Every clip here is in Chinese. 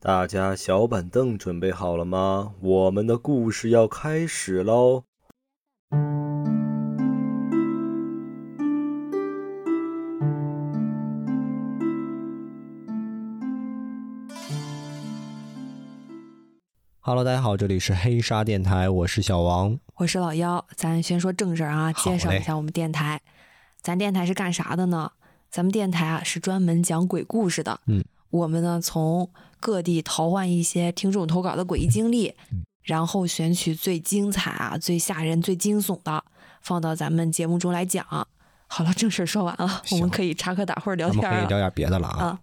大家小板凳准备好了吗？我们的故事要开始喽！Hello，大家好，这里是黑沙电台，我是小王，我是老幺。咱先说正事儿啊，介绍一下我们电台。咱电台是干啥的呢？咱们电台啊是专门讲鬼故事的。嗯，我们呢从各地淘换一些听众投稿的诡异经历，然后选取最精彩啊、最吓人、最惊悚的，放到咱们节目中来讲。好了，正事说完了，我们可以插科打诨聊天了。可以聊点别的了啊。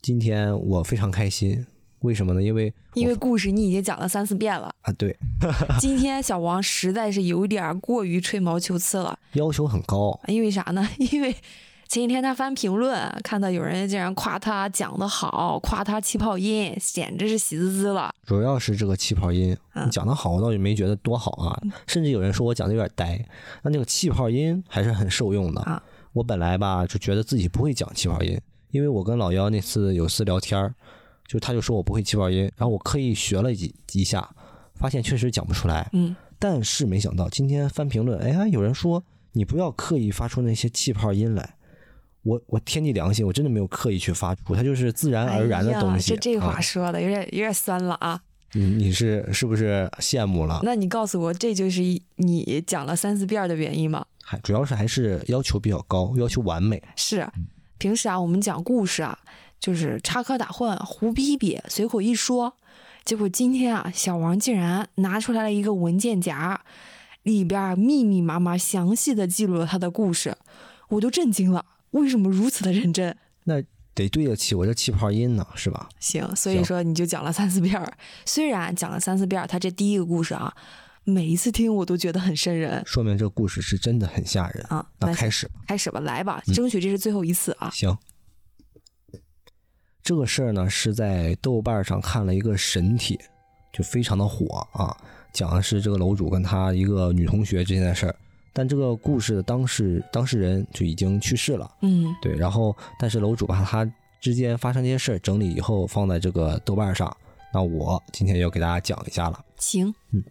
今天我非常开心，为什么呢？因为因为故事你已经讲了三四遍了啊。对，今天小王实在是有点过于吹毛求疵了，要求很高。因为啥呢？因为。前几天他翻评论，看到有人竟然夸他讲得好，夸他气泡音，简直是喜滋滋了。主要是这个气泡音讲得好，我倒也没觉得多好啊。甚至有人说我讲的有点呆，那那个气泡音还是很受用的。我本来吧就觉得自己不会讲气泡音，因为我跟老幺那次有次聊天就他就说我不会气泡音，然后我刻意学了几一下，发现确实讲不出来。嗯，但是没想到今天翻评论，哎呀，有人说你不要刻意发出那些气泡音来。我我天地良心，我真的没有刻意去发出，它就是自然而然的东西。这这话说的有点有点酸了啊！你你是是不是羡慕了？那你告诉我，这就是你讲了三四遍的原因吗？还主要是还是要求比较高，要求完美。是，平时啊，我们讲故事啊，就是插科打诨、胡逼逼、随口一说。结果今天啊，小王竟然拿出来了一个文件夹，里边密密麻麻、详细的记录了他的故事，我都震惊了。为什么如此的认真？那得对得起我这气泡音呢，是吧？行，所以说你就讲了三四遍儿。虽然讲了三四遍儿，他这第一个故事啊，每一次听我都觉得很瘆人，说明这个故事是真的很吓人啊。那开始吧，开始吧，来吧，争取这是最后一次啊。行，这个事儿呢是在豆瓣上看了一个神帖，就非常的火啊，讲的是这个楼主跟他一个女同学之间的事儿。但这个故事的当事当事人就已经去世了，嗯，对。然后，但是楼主把他之间发生这些事儿整理以后放在这个豆瓣上，那我今天要给大家讲一下了。行，嗯。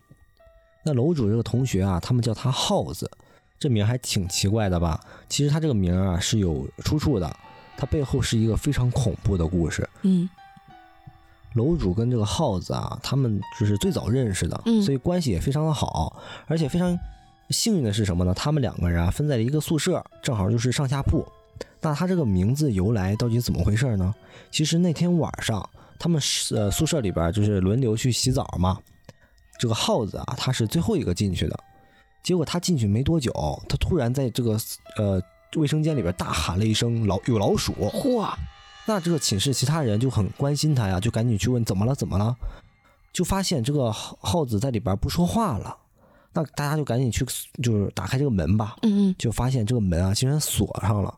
那楼主这个同学啊，他们叫他耗子，这名还挺奇怪的吧？其实他这个名啊是有出处的，他背后是一个非常恐怖的故事。嗯。楼主跟这个耗子啊，他们就是最早认识的，所以关系也非常的好，而且非常。幸运的是什么呢？他们两个人啊分在了一个宿舍，正好就是上下铺。那他这个名字由来到底怎么回事呢？其实那天晚上他们呃宿舍里边就是轮流去洗澡嘛。这个耗子啊，他是最后一个进去的。结果他进去没多久，他突然在这个呃卫生间里边大喊了一声“老有老鼠”。嚯！那这个寝室其他人就很关心他呀，就赶紧去问怎么了怎么了，就发现这个耗子在里边不说话了。那大家就赶紧去，就是打开这个门吧。嗯嗯，就发现这个门啊，竟然锁上了。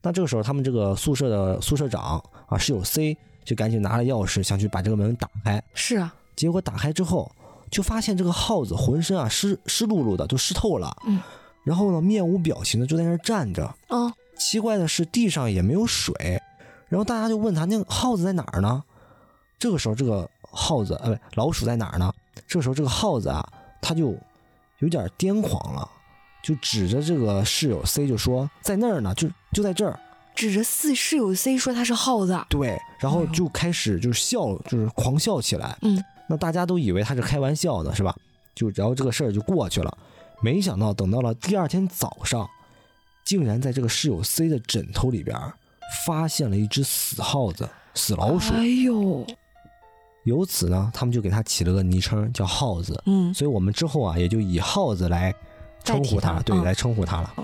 那这个时候，他们这个宿舍的宿舍长啊，室友 C 就赶紧拿了钥匙，想去把这个门打开。是啊，结果打开之后，就发现这个耗子浑身啊湿湿漉漉的，都湿透了。嗯，然后呢，面无表情的就在那儿站着。哦，奇怪的是，地上也没有水。然后大家就问他，那个耗子在哪儿呢？这个时候，这个耗子，呃，不，老鼠在哪儿呢？这个时候，这个耗子啊，他就。有点癫狂了，就指着这个室友 C 就说在那儿呢，就就在这儿，指着四室友 C 说他是耗子，对，然后就开始就是笑，就是狂笑起来，嗯，那大家都以为他是开玩笑的，是吧？就然后这个事儿就过去了，没想到等到了第二天早上，竟然在这个室友 C 的枕头里边发现了一只死耗子、死老鼠，哎呦！由此呢，他们就给他起了个昵称，叫耗子。嗯，所以我们之后啊，也就以耗子来称呼他，对，来称呼他了。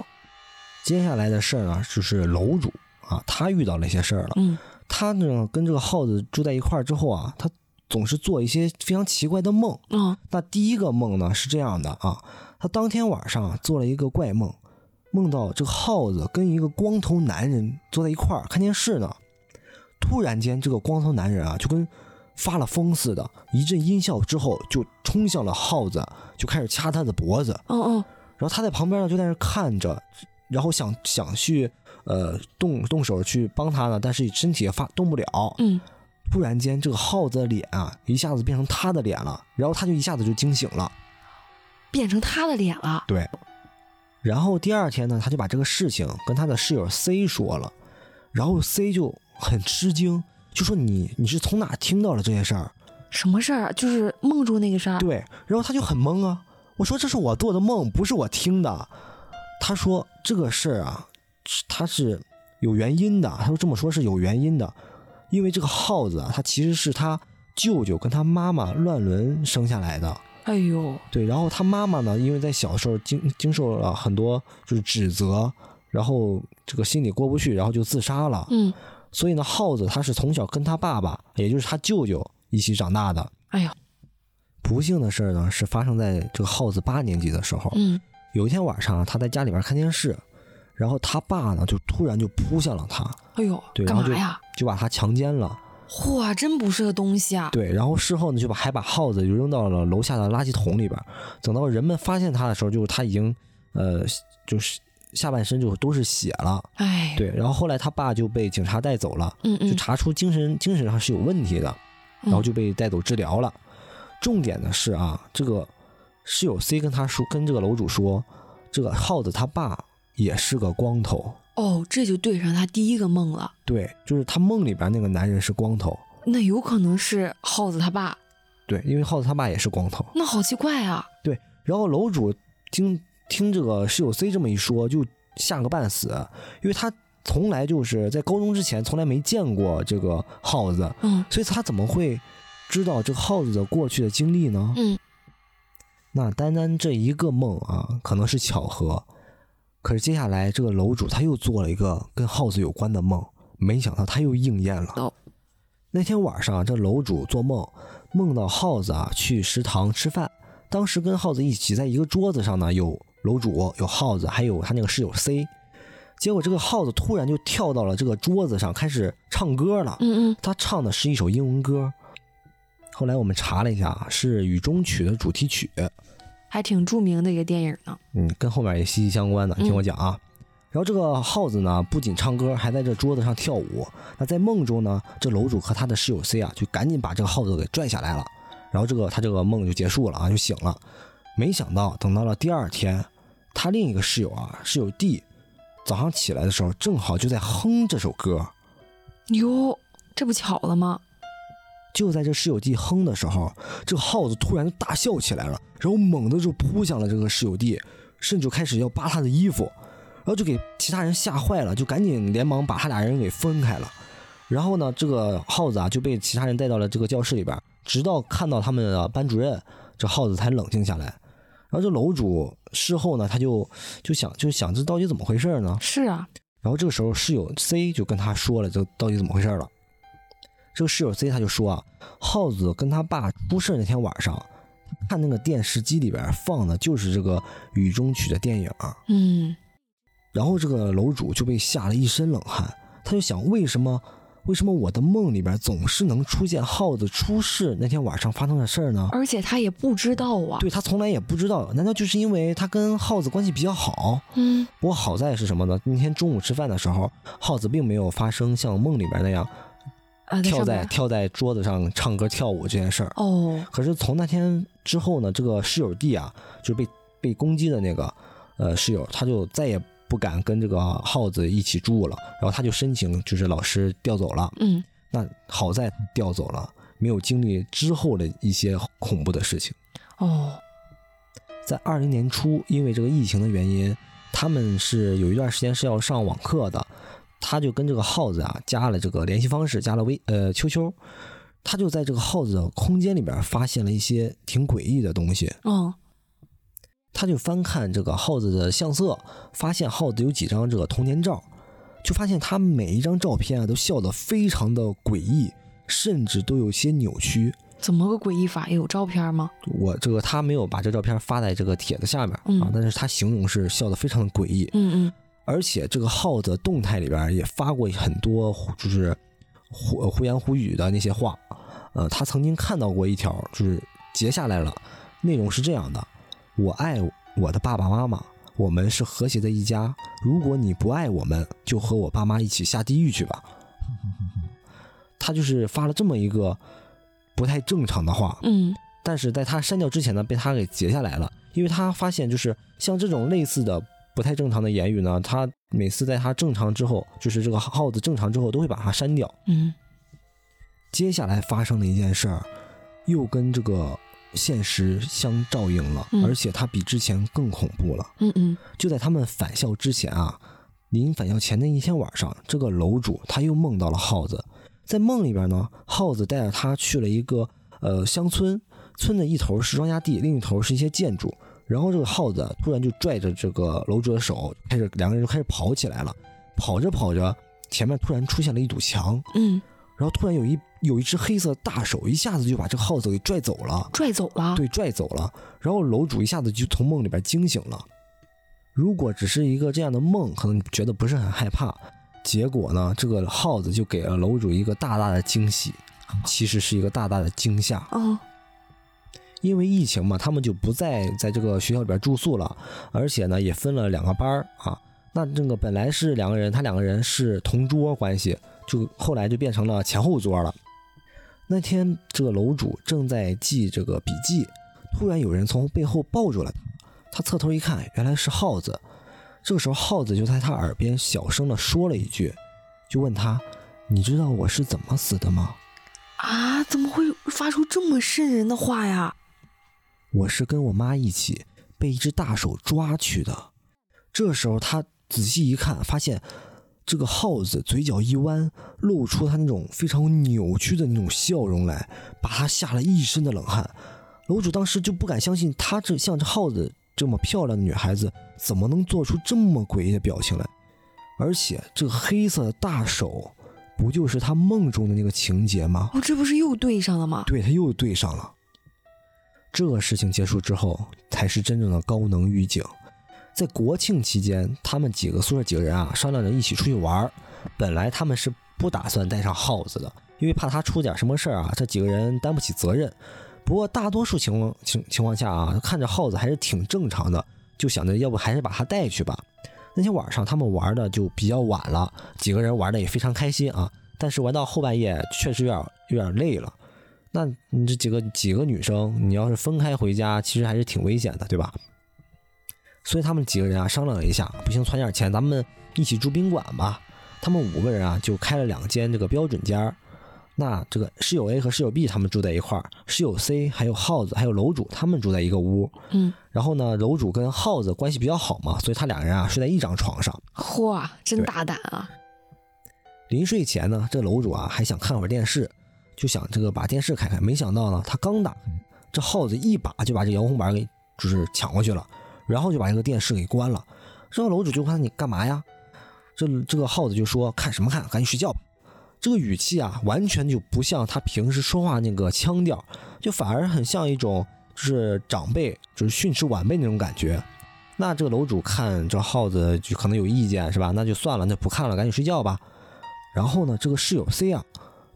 接下来的事儿呢，就是楼主啊，他遇到了一些事儿了。嗯，他呢跟这个耗子住在一块儿之后啊，他总是做一些非常奇怪的梦。嗯，那第一个梦呢是这样的啊，他当天晚上做了一个怪梦，梦到这个耗子跟一个光头男人坐在一块儿看电视呢。突然间，这个光头男人啊，就跟发了疯似的，一阵音效之后，就冲向了耗子，就开始掐他的脖子。嗯嗯，然后他在旁边呢，就在那看着，然后想想去呃动动手去帮他呢，但是身体也发动不了。嗯，突然间这个耗子的脸啊一下子变成他的脸了，然后他就一下子就惊醒了，变成他的脸了。对。然后第二天呢，他就把这个事情跟他的室友 C 说了，然后 C 就很吃惊，就说你你是从哪听到了这些事儿？什么事儿？就是梦中那个事儿。对。然后他就很懵啊，我说这是我做的梦，不是我听的。他说这个事儿啊，他是有原因的。他说这么说是有原因的，因为这个耗子啊，他其实是他舅舅跟他妈妈乱伦生下来的。哎呦，对，然后他妈妈呢，因为在小时候经经受了很多就是指责，然后这个心里过不去，然后就自杀了。嗯，所以呢，耗子他是从小跟他爸爸，也就是他舅舅一起长大的。哎呀，不幸的事儿呢，是发生在这个耗子八年级的时候。嗯，有一天晚上，他在家里边看电视，然后他爸呢就突然就扑向了他。哎呦，对，干嘛呀？就把他强奸了。嚯，真不是个东西啊！对，然后事后呢，就把还把耗子就扔到了楼下的垃圾桶里边。等到人们发现他的时候，就是他已经，呃，就是下半身就都是血了。哎，对，然后后来他爸就被警察带走了，嗯嗯，就查出精神精神上是有问题的，然后就被带走治疗了。重点的是啊，这个室友 C 跟他说，跟这个楼主说，这个耗子他爸也是个光头。哦，这就对上他第一个梦了。对，就是他梦里边那个男人是光头，那有可能是耗子他爸。对，因为耗子他爸也是光头。那好奇怪啊。对，然后楼主听听这个室友 C 这么一说，就吓个半死，因为他从来就是在高中之前从来没见过这个耗子，嗯，所以他怎么会知道这个耗子的过去的经历呢？嗯，那单单这一个梦啊，可能是巧合。可是接下来，这个楼主他又做了一个跟耗子有关的梦，没想到他又应验了。那天晚上，这楼主做梦，梦到耗子啊去食堂吃饭，当时跟耗子一起在一个桌子上呢，有楼主，有耗子，还有他那个室友 C。结果这个耗子突然就跳到了这个桌子上，开始唱歌了。嗯嗯，他唱的是一首英文歌。后来我们查了一下，是《雨中曲》的主题曲。还挺著名的一个电影呢，嗯，跟后面也息息相关的，你听我讲啊。然后这个耗子呢，不仅唱歌，还在这桌子上跳舞。那在梦中呢，这楼主和他的室友 C 啊，就赶紧把这个耗子给拽下来了。然后这个他这个梦就结束了啊，就醒了。没想到等到了第二天，他另一个室友啊，室友 D，早上起来的时候，正好就在哼这首歌。哟，这不巧了吗？就在这室友弟哼的时候，这个耗子突然大笑起来了，然后猛地就扑向了这个室友弟，甚至开始要扒他的衣服，然后就给其他人吓坏了，就赶紧连忙把他俩人给分开了。然后呢，这个耗子啊就被其他人带到了这个教室里边，直到看到他们的班主任，这耗子才冷静下来。然后这楼主事后呢，他就就想就想这到底怎么回事呢？是啊。然后这个时候室友 C 就跟他说了，这到底怎么回事了。这个室友 C 他就说啊，耗子跟他爸出事那天晚上，看那个电视机里边放的就是这个《雨中曲》的电影。嗯。然后这个楼主就被吓了一身冷汗，他就想为什么？为什么我的梦里边总是能出现耗子出事那天晚上发生的事儿呢？而且他也不知道啊。对他从来也不知道，难道就是因为他跟耗子关系比较好？嗯。不过好在是什么呢？那天中午吃饭的时候，耗子并没有发生像梦里边那样，跳在跳在桌子上唱歌跳舞这件事儿。哦。可是从那天之后呢，这个室友弟啊，就是被被攻击的那个呃室友，他就再也。不敢跟这个耗子一起住了，然后他就申请，就是老师调走了。嗯，那好在调走了，没有经历之后的一些恐怖的事情。哦，在二零年初，因为这个疫情的原因，他们是有一段时间是要上网课的，他就跟这个耗子啊加了这个联系方式，加了微呃 QQ，他就在这个耗子的空间里边发现了一些挺诡异的东西。嗯。他就翻看这个耗子的相册，发现耗子有几张这个童年照，就发现他每一张照片啊都笑得非常的诡异，甚至都有些扭曲。怎么个诡异法？有照片吗？我这个他没有把这照片发在这个帖子下面啊，但是他形容是笑得非常的诡异。嗯嗯。而且这个耗子动态里边也发过很多就是胡胡言胡语的那些话，呃，他曾经看到过一条，就是截下来了，内容是这样的。我爱我的爸爸妈妈，我们是和谐的一家。如果你不爱我们，就和我爸妈一起下地狱去吧。他就是发了这么一个不太正常的话，嗯，但是在他删掉之前呢，被他给截下来了，因为他发现就是像这种类似的不太正常的言语呢，他每次在他正常之后，就是这个耗子正常之后，都会把它删掉。嗯，接下来发生的一件事儿，又跟这个现实相照应了，嗯而且它比之前更恐怖了。嗯嗯就在他们返校之前啊，临返校前的一天晚上，这个楼主他又梦到了耗子，在梦里边呢，耗子带着他去了一个呃乡村，村的一头是庄稼地，另一头是一些建筑。然后这个耗子突然就拽着这个楼主的手，开始两个人就开始跑起来了。跑着跑着，前面突然出现了一堵墙，嗯，然后突然有一有一只黑色大手一下子就把这个耗子给拽走了。拽走了。对，拽走了。然后楼主一下子就从梦里边惊醒了。如果只是一个这样的梦，可能觉得不是很害怕。结果呢，这个耗子就给了楼主一个大大的惊喜，其实是一个大大的惊吓。哦，因为疫情嘛，他们就不再在这个学校里边住宿了，而且呢也分了两个班儿啊。那这个本来是两个人，他两个人是同桌关系，就后来就变成了前后桌了。那天这个楼主正在记这个笔记，突然有人从背后抱住了他，他侧头一看，原来是耗子。这个时候，耗子就在他耳边小声的说了一句，就问他：“你知道我是怎么死的吗？”啊，怎么会发出这么瘆人的话呀？我是跟我妈一起被一只大手抓去的。这时候他仔细一看，发现这个耗子嘴角一弯，露出他那种非常扭曲的那种笑容来，把他吓了一身的冷汗。楼主当时就不敢相信，他这像这耗子这么漂亮的女孩子，怎么能做出这么诡异的表情来？而且这个黑色的大手，不就是他梦中的那个情节吗？哦，这不是又对上了吗？对他又对上了。这个事情结束之后，才是真正的高能预警。在国庆期间，他们几个宿舍几个人啊，商量着一起出去玩儿。本来他们是不打算带上耗子的，因为怕他出点什么事儿啊，这几个人担不起责任。不过大多数情况情情况下啊，看着耗子还是挺正常的，就想着要不还是把他带去吧。那天晚上他们玩的就比较晚了，几个人玩的也非常开心啊。但是玩到后半夜，确实有点有点累了。那你这几个几个女生，你要是分开回家，其实还是挺危险的，对吧？所以他们几个人啊商量了一下，不行，攒点钱，咱们一起住宾馆吧。他们五个人啊就开了两间这个标准间儿。那这个室友 A 和室友 B 他们住在一块儿，室友 C 还有耗子还有楼主他们住在一个屋。嗯，然后呢，楼主跟耗子关系比较好嘛，所以他俩人啊睡在一张床上。嚯，真大胆啊！临睡前呢，这楼主啊还想看会儿电视，就想这个把电视开开。没想到呢，他刚打开，这耗子一把就把这遥控板给就是抢过去了，然后就把这个电视给关了。然后楼主就问他你干嘛呀？这这个耗子就说看什么看，赶紧睡觉吧。这个语气啊，完全就不像他平时说话那个腔调，就反而很像一种就是长辈就是训斥晚辈那种感觉。那这个楼主看这耗子就可能有意见是吧？那就算了，那不看了，赶紧睡觉吧。然后呢，这个室友 C 啊，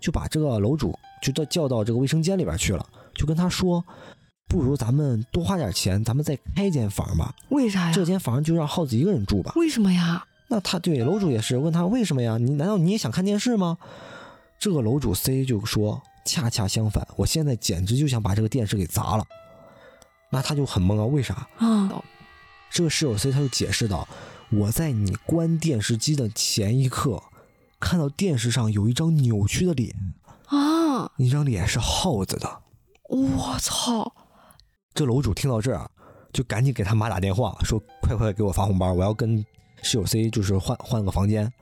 就把这个楼主就叫到这个卫生间里边去了，就跟他说，不如咱们多花点钱，咱们再开间房吧。为啥呀？这间房就让耗子一个人住吧。为什么呀？那他对楼主也是问他为什么呀？你难道你也想看电视吗？这个楼主 C 就说，恰恰相反，我现在简直就想把这个电视给砸了。那他就很懵啊，为啥？啊，这个室友 C 他就解释道：“我在你关电视机的前一刻，看到电视上有一张扭曲的脸，啊！那张脸是耗子的。我操！”这楼主听到这儿，就赶紧给他妈打电话，说：“快快给我发红包，我要跟室友 C 就是换换个房间。”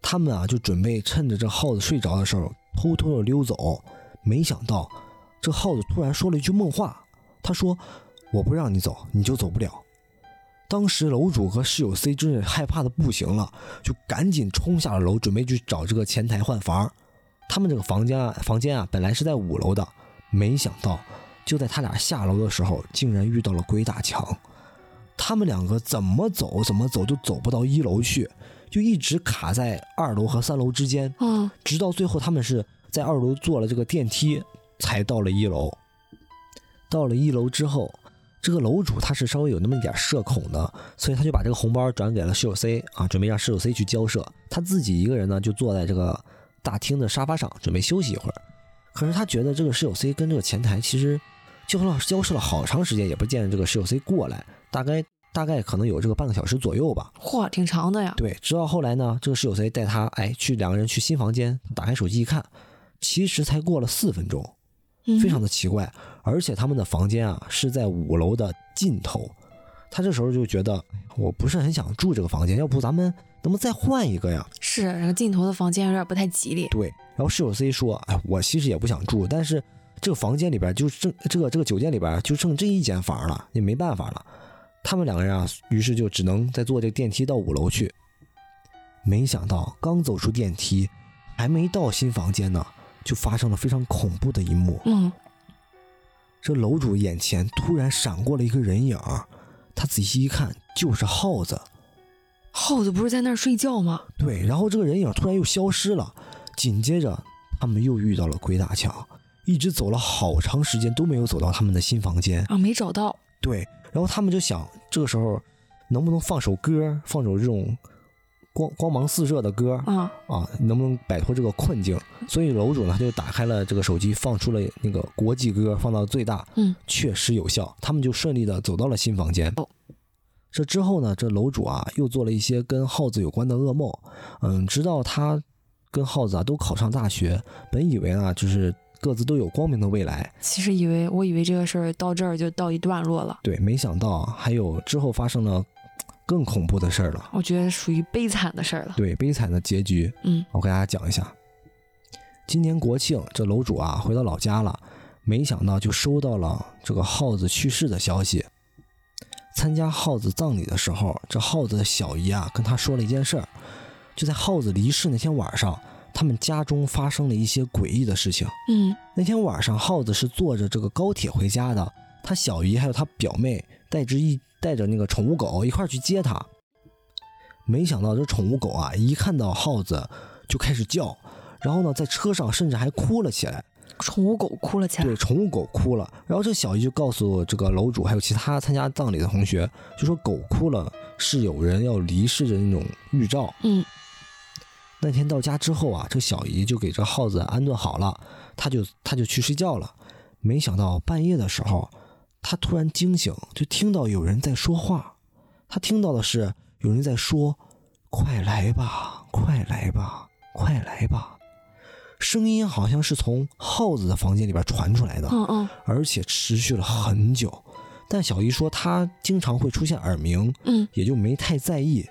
他们啊就准备趁着这耗子睡着的时候偷偷的溜走，没想到这耗子突然说了一句梦话，他说：“我不让你走，你就走不了。”当时楼主和室友 C 真是害怕的不行了，就赶紧冲下了楼，准备去找这个前台换房。他们这个房间啊，房间啊，本来是在五楼的，没想到就在他俩下楼的时候，竟然遇到了鬼打墙。他们两个怎么走怎么走都走不到一楼去，就一直卡在二楼和三楼之间，啊，直到最后他们是在二楼坐了这个电梯才到了一楼。到了一楼之后，这个楼主他是稍微有那么一点社恐的，所以他就把这个红包转给了室友 C 啊，准备让室友 C 去交涉，他自己一个人呢就坐在这个大厅的沙发上准备休息一会儿。可是他觉得这个室友 C 跟这个前台其实交了交涉了好长时间，也不见这个室友 C 过来，大概大概可能有这个半个小时左右吧。嚯，挺长的呀。对，直到后来呢，这个室友 C 带他哎去两个人去新房间，打开手机一看，其实才过了四分钟，非常的奇怪。而且他们的房间啊是在五楼的尽头，他这时候就觉得我不是很想住这个房间，要不咱们能不能再换一个呀？是，然后尽头的房间有点不太吉利。对，然后室友 C 说：“哎，我其实也不想住，但是这个房间里边就剩这个这个酒店里边就剩这一间房了，也没办法了。”他们两个人啊，于是就只能再坐这个电梯到五楼去。没想到刚走出电梯，还没到新房间呢，就发生了非常恐怖的一幕。嗯。这楼主眼前突然闪过了一个人影，他仔细一看，就是耗子。耗子不是在那儿睡觉吗？对，然后这个人影突然又消失了。紧接着，他们又遇到了鬼打墙，一直走了好长时间都没有走到他们的新房间啊，没找到。对，然后他们就想，这个时候能不能放首歌，放首这种。光光芒四射的歌啊啊，能不能摆脱这个困境？所以楼主呢，他就打开了这个手机，放出了那个国际歌，放到最大，嗯，确实有效。他们就顺利的走到了新房间。这之后呢，这楼主啊又做了一些跟耗子有关的噩梦，嗯，直到他跟耗子啊都考上大学，本以为啊就是各自都有光明的未来。其实以为我以为这个事儿到这儿就到一段落了。对，没想到还有之后发生了。更恐怖的事儿了，我觉得属于悲惨的事儿了。对，悲惨的结局。嗯，我给大家讲一下。今年国庆，这楼主啊回到老家了，没想到就收到了这个耗子去世的消息。参加耗子葬礼的时候，这耗子的小姨啊跟他说了一件事儿，就在耗子离世那天晚上，他们家中发生了一些诡异的事情。嗯，那天晚上，耗子是坐着这个高铁回家的，他小姨还有他表妹带着一。带着那个宠物狗一块去接他，没想到这宠物狗啊，一看到耗子就开始叫，然后呢，在车上甚至还哭了起来。宠物狗哭了起来。对，宠物狗哭了。然后这小姨就告诉这个楼主还有其他参加葬礼的同学，就说狗哭了是有人要离世的那种预兆。嗯。那天到家之后啊，这小姨就给这耗子安顿好了，她就她就去睡觉了。没想到半夜的时候。她突然惊醒，就听到有人在说话。她听到的是有人在说：“快来吧，快来吧，快来吧。”声音好像是从耗子的房间里边传出来的，嗯嗯，而且持续了很久。但小姨说她经常会出现耳鸣，嗯，也就没太在意。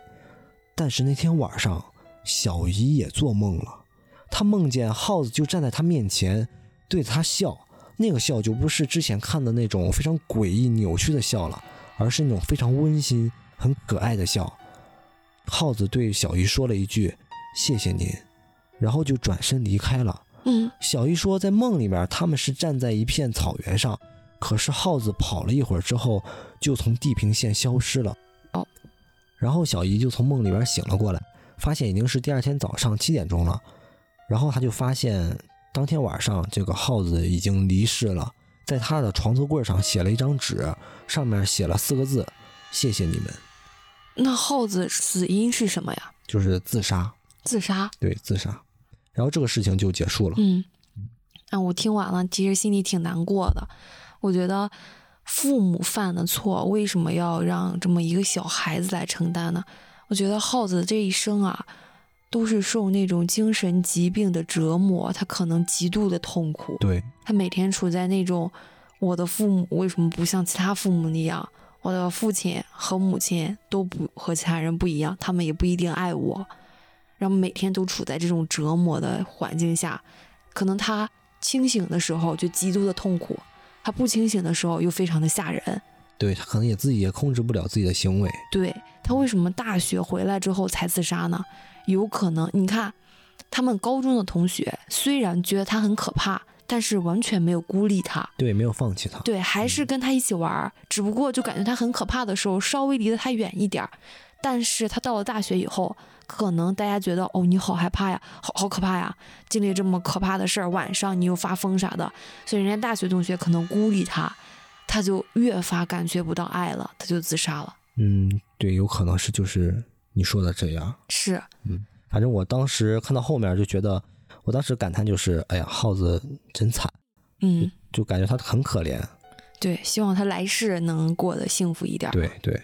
但是那天晚上，小姨也做梦了，她梦见耗子就站在她面前，对她笑。那个笑就不是之前看的那种非常诡异扭曲的笑了，而是那种非常温馨、很可爱的笑。耗子对小姨说了一句：“谢谢您”，然后就转身离开了。嗯，小姨说，在梦里面他们是站在一片草原上，可是耗子跑了一会儿之后，就从地平线消失了。哦，然后小姨就从梦里边醒了过来，发现已经是第二天早上七点钟了，然后他就发现。当天晚上，这个耗子已经离世了，在他的床头柜上写了一张纸，上面写了四个字：“谢谢你们。”那耗子死因是什么呀？就是自杀。自杀？对，自杀。然后这个事情就结束了。嗯，啊，我听完了，其实心里挺难过的。我觉得父母犯的错，为什么要让这么一个小孩子来承担呢？我觉得耗子这一生啊。都是受那种精神疾病的折磨，他可能极度的痛苦。对他每天处在那种，我的父母为什么不像其他父母那样？我的父亲和母亲都不和其他人不一样，他们也不一定爱我。然后每天都处在这种折磨的环境下，可能他清醒的时候就极度的痛苦，他不清醒的时候又非常的吓人。对他可能也自己也控制不了自己的行为。对他为什么大学回来之后才自杀呢？有可能，你看，他们高中的同学虽然觉得他很可怕，但是完全没有孤立他，对，没有放弃他，对，还是跟他一起玩儿，只不过就感觉他很可怕的时候，稍微离得他远一点儿。但是他到了大学以后，可能大家觉得，哦，你好害怕呀，好好可怕呀，经历这么可怕的事儿，晚上你又发疯啥的，所以人家大学同学可能孤立他，他就越发感觉不到爱了，他就自杀了。嗯，对，有可能是就是。你说的这样是，嗯，反正我当时看到后面就觉得，我当时感叹就是，哎呀，耗子真惨，嗯，就感觉他很可怜。对，希望他来世能过得幸福一点。对对。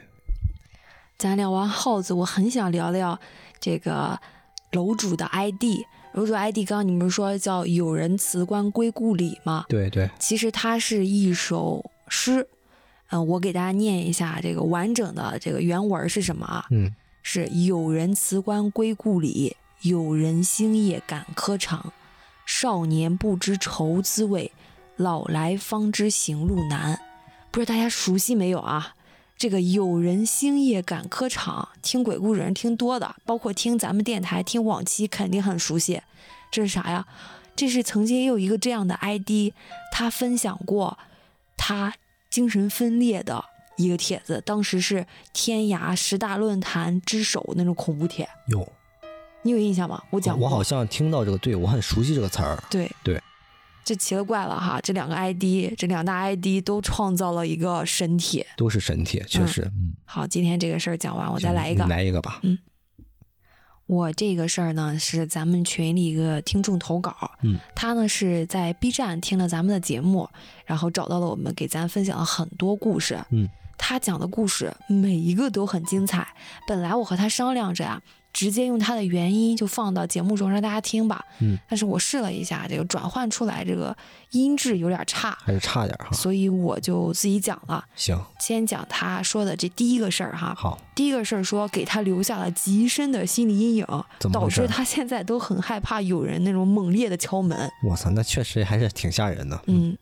咱聊完耗子，我很想聊聊这个楼主的 ID。楼主 ID，刚刚你们说叫“有人辞官归故里”嘛？对对。其实它是一首诗，嗯，我给大家念一下这个完整的这个原文是什么啊？嗯，是“有人辞官归故里，有人星夜赶科场。少年不知愁滋味，老来方知行路难。”不知道大家熟悉没有啊？这个有人星夜赶科场，听鬼故事人听多的，包括听咱们电台听往期肯定很熟悉。这是啥呀？这是曾经也有一个这样的 ID，他分享过他精神分裂的一个帖子，当时是天涯十大论坛之首那种恐怖帖。有，你有印象吗？我讲，我好像听到这个，对我很熟悉这个词儿。对对。这奇了怪了哈！这两个 ID，这两大 ID 都创造了一个神帖，都是神帖，确实。嗯，好，今天这个事儿讲完，我再来一个，来一个吧。嗯，我这个事儿呢是咱们群里一个听众投稿，嗯，他呢是在 B 站听了咱们的节目，然后找到了我们，给咱分享了很多故事。嗯，他讲的故事每一个都很精彩。本来我和他商量着呀。直接用它的原音就放到节目中让大家听吧。嗯，但是我试了一下，这个转换出来这个音质有点差，还是差点哈。所以我就自己讲了。行，先讲他说的这第一个事儿哈。好，第一个事儿说给他留下了极深的心理阴影，导致他现在都很害怕有人那种猛烈的敲门。我操，那确实还是挺吓人的。嗯，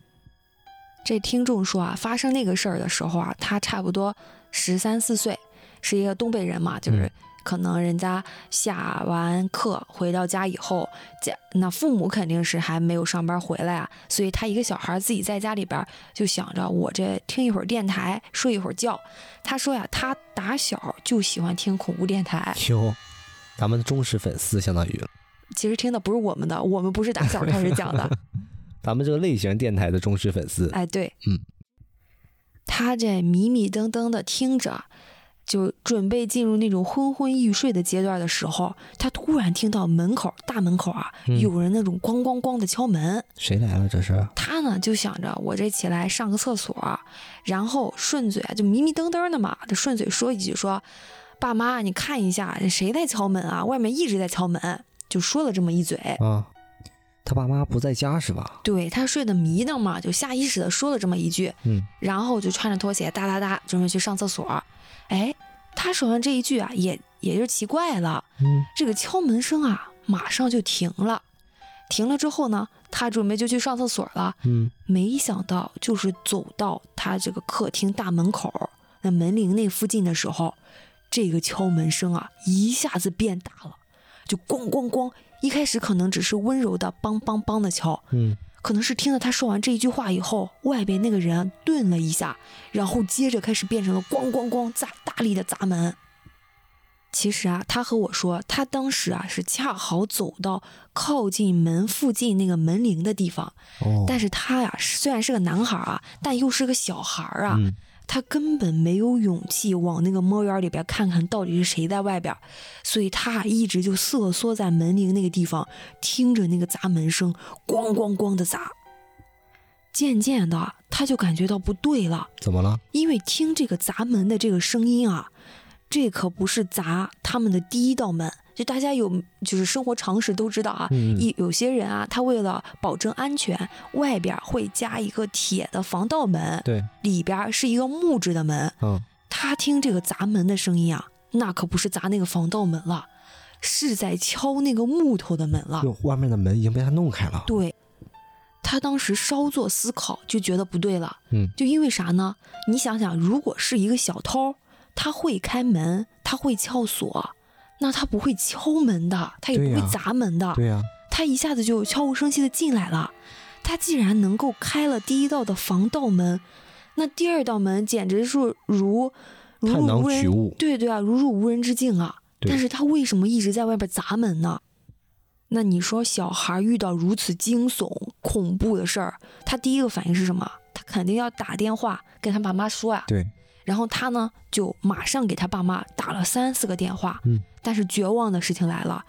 这听众说啊，发生那个事儿的时候啊，他差不多十三四岁，是一个东北人嘛，就是。可能人家下完课回到家以后，家那父母肯定是还没有上班回来啊，所以他一个小孩自己在家里边就想着，我这听一会儿电台，睡一会儿觉。他说呀，他打小就喜欢听恐怖电台。哟，咱们的忠实粉丝相当于。其实听的不是我们的，我们不是打小开始讲的。咱们这个类型电台的忠实粉丝。哎，对，嗯，他这迷迷瞪瞪的听着。就准备进入那种昏昏欲睡的阶段的时候，他突然听到门口大门口啊，有人那种咣咣咣的敲门。谁来了？这是他呢，就想着我这起来上个厕所，然后顺嘴啊，就迷迷瞪瞪的嘛，就顺嘴说一句说：“爸妈，你看一下，谁在敲门啊？外面一直在敲门。”就说了这么一嘴啊。他爸妈不在家是吧？对他睡得迷瞪嘛，就下意识的说了这么一句，嗯，然后就穿着拖鞋哒哒哒准备去上厕所。哎，他说完这一句啊，也也就奇怪了。嗯，这个敲门声啊，马上就停了。停了之后呢，他准备就去上厕所了。嗯，没想到就是走到他这个客厅大门口那门铃那附近的时候，这个敲门声啊一下子变大了，就咣咣咣。一开始可能只是温柔的梆梆梆的敲。嗯。可能是听了他说完这一句话以后，外边那个人顿了一下，然后接着开始变成了咣咣咣砸大力的砸门。其实啊，他和我说，他当时啊是恰好走到靠近门附近那个门铃的地方，但是他呀虽然是个男孩啊，但又是个小孩啊。他根本没有勇气往那个猫眼里边看看到底是谁在外边，所以他一直就瑟缩在门铃那个地方，听着那个砸门声，咣咣咣的砸。渐渐的，他就感觉到不对了，怎么了？因为听这个砸门的这个声音啊，这可不是砸他们的第一道门。就大家有就是生活常识都知道啊，一有些人啊，他为了保证安全，外边会加一个铁的防盗门，对，里边是一个木质的门。嗯，他听这个砸门的声音啊，那可不是砸那个防盗门了，是在敲那个木头的门了。外面的门已经被他弄开了。对，他当时稍作思考，就觉得不对了。嗯，就因为啥呢？你想想，如果是一个小偷，他会开门，他会撬锁。那他不会敲门的，他也不会砸门的。对呀，他一下子就悄无声息的进来了。他既然能够开了第一道的防盗门，那第二道门简直是如如入无人。对对啊，如入无人之境啊！但是他为什么一直在外边砸门呢？那你说小孩遇到如此惊悚恐怖的事儿，他第一个反应是什么？他肯定要打电话跟他爸妈说啊。对。然后他呢，就马上给他爸妈打了三四个电话。嗯。但是绝望的事情来了，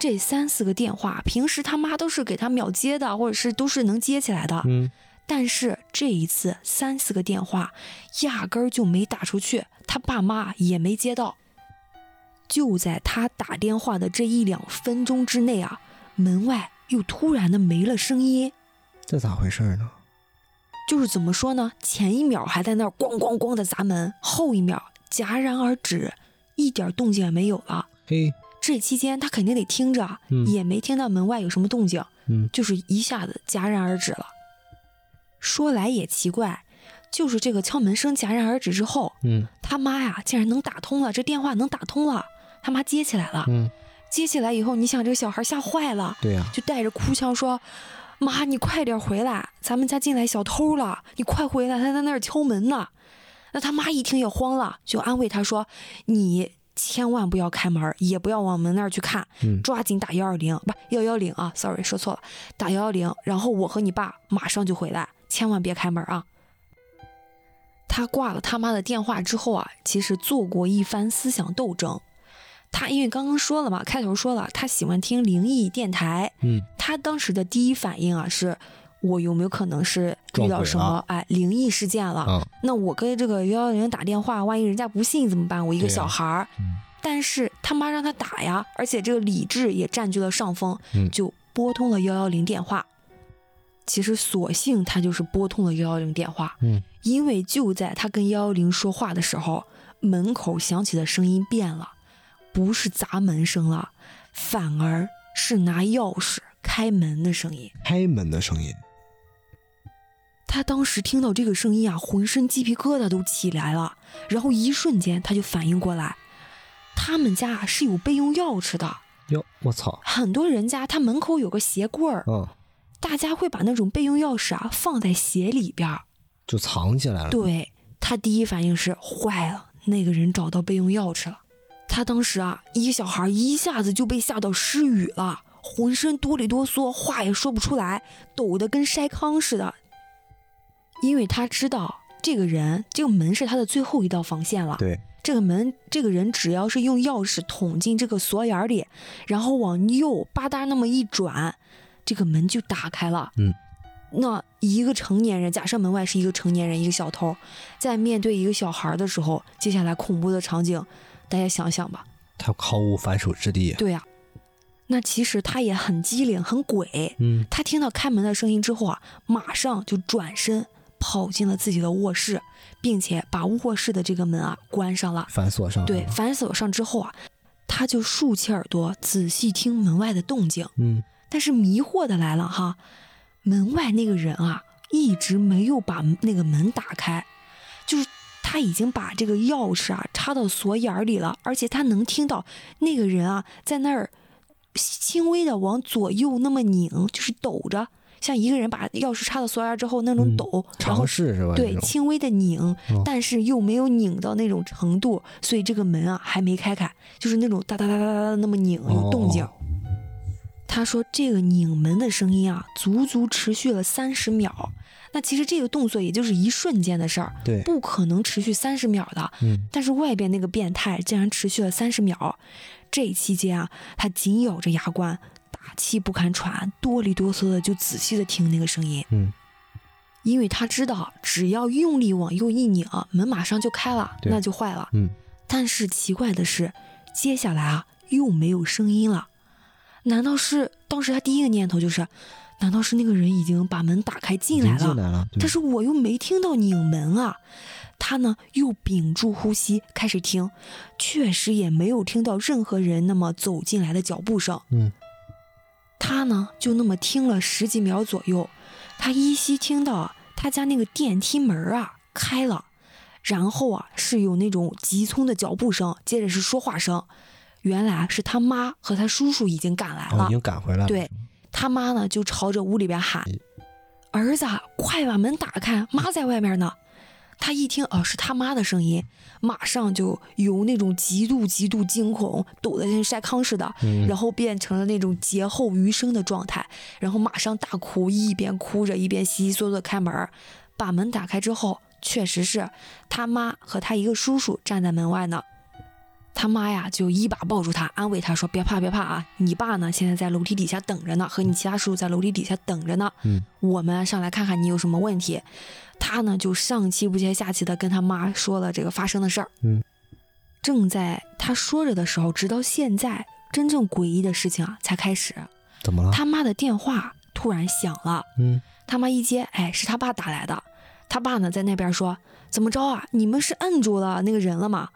这三四个电话，平时他妈都是给他秒接的，或者是都是能接起来的。嗯，但是这一次三四个电话压根儿就没打出去，他爸妈也没接到。就在他打电话的这一两分钟之内啊，门外又突然的没了声音。这咋回事呢？就是怎么说呢？前一秒还在那儿咣咣咣的砸门，后一秒戛然而止，一点动静也没有了。嘿。这期间他肯定得听着，也没听到门外有什么动静，嗯，就是一下子戛然而止了。说来也奇怪，就是这个敲门声戛然而止之后，嗯，他妈呀竟然能打通了，这电话能打通了，他妈接起来了，嗯，接起来以后，你想这个小孩吓坏了，对呀，就带着哭腔说：“妈，你快点回来，咱们家进来小偷了，你快回来，他在那儿敲门呢。”那他妈一听也慌了，就安慰他说：“你。”千万不要开门，也不要往门那儿去看，抓紧打幺二零，不幺幺零啊，sorry 说错了，打幺幺零，然后我和你爸马上就回来，千万别开门啊。他挂了他妈的电话之后啊，其实做过一番思想斗争。他因为刚刚说了嘛，开头说了他喜欢听灵异电台，嗯，他当时的第一反应啊是。我有没有可能是遇到什么哎灵异事件了？那我跟这个幺幺零打电话，万一人家不信怎么办？我一个小孩儿，但是他妈让他打呀，而且这个理智也占据了上风，就拨通了幺幺零电话。其实索性他就是拨通了幺幺零电话，嗯，因为就在他跟幺幺零说话的时候，门口响起的声音变了，不是砸门声了，反而是拿钥匙开门的声音，开门的声音。他当时听到这个声音啊，浑身鸡皮疙瘩都起来了，然后一瞬间他就反应过来，他们家是有备用钥匙的。哟，我操！很多人家他门口有个鞋柜儿，嗯，大家会把那种备用钥匙啊放在鞋里边，就藏起来了。对他第一反应是坏了，那个人找到备用钥匙了。他当时啊，一个小孩一下子就被吓到失语了，浑身哆里哆嗦，话也说不出来，抖得跟筛糠似的。因为他知道这个人，这个门是他的最后一道防线了。对，这个门，这个人只要是用钥匙捅进这个锁眼里，然后往右吧嗒那么一转，这个门就打开了。嗯，那一个成年人，假设门外是一个成年人，一个小偷，在面对一个小孩的时候，接下来恐怖的场景，大家想想吧。他毫无反手之地。对呀，那其实他也很机灵，很鬼。嗯，他听到开门的声音之后啊，马上就转身。跑进了自己的卧室，并且把卧室的这个门啊关上了，反锁上。对，反锁上之后啊，他就竖起耳朵仔细听门外的动静。嗯，但是迷惑的来了哈，门外那个人啊一直没有把那个门打开，就是他已经把这个钥匙啊插到锁眼里了，而且他能听到那个人啊在那儿轻微的往左右那么拧，就是抖着。像一个人把钥匙插到锁眼之后那种抖，尝试是吧？对，轻微的拧，但是又没有拧到那种程度，所以这个门啊还没开开，就是那种哒哒哒哒哒那么拧有动静。他说这个拧门的声音啊，足足持续了三十秒。那其实这个动作也就是一瞬间的事儿，对，不可能持续三十秒的。嗯，但是外边那个变态竟然持续了三十秒，这期间啊，他紧咬着牙关。大气不敢喘，哆里哆嗦的就仔细的听那个声音。嗯，因为他知道，只要用力往右一拧，门马上就开了，那就坏了。嗯，但是奇怪的是，接下来啊又没有声音了。难道是当时他第一个念头就是，难道是那个人已经把门打开进来了？进来了。但是我又没听到拧门啊。他呢又屏住呼吸开始听，确实也没有听到任何人那么走进来的脚步声。嗯。他呢，就那么听了十几秒左右，他依稀听到他家那个电梯门啊开了，然后啊是有那种急匆的脚步声，接着是说话声。原来是他妈和他叔叔已经赶来了，已经赶回来了。对他妈呢，就朝着屋里边喊：“儿子，快把门打开，妈在外面呢。”他一听，哦，是他妈的声音，马上就由那种极度极度惊恐，抖得跟筛糠似的，然后变成了那种劫后余生的状态，然后马上大哭，一边哭着一边悉悉嗦嗦开门。把门打开之后，确实是他妈和他一个叔叔站在门外呢。他妈呀就一把抱住他，安慰他说：“别怕，别怕啊，你爸呢现在在楼梯底下等着呢，和你其他叔叔在楼梯底下等着呢。嗯，我们上来看看你有什么问题。”他呢就上气不接下气的跟他妈说了这个发生的事儿。嗯，正在他说着的时候，直到现在，真正诡异的事情啊才开始。怎么了？他妈的电话突然响了。嗯，他妈一接，哎，是他爸打来的。他爸呢在那边说：“怎么着啊？你们是摁住了那个人了吗？”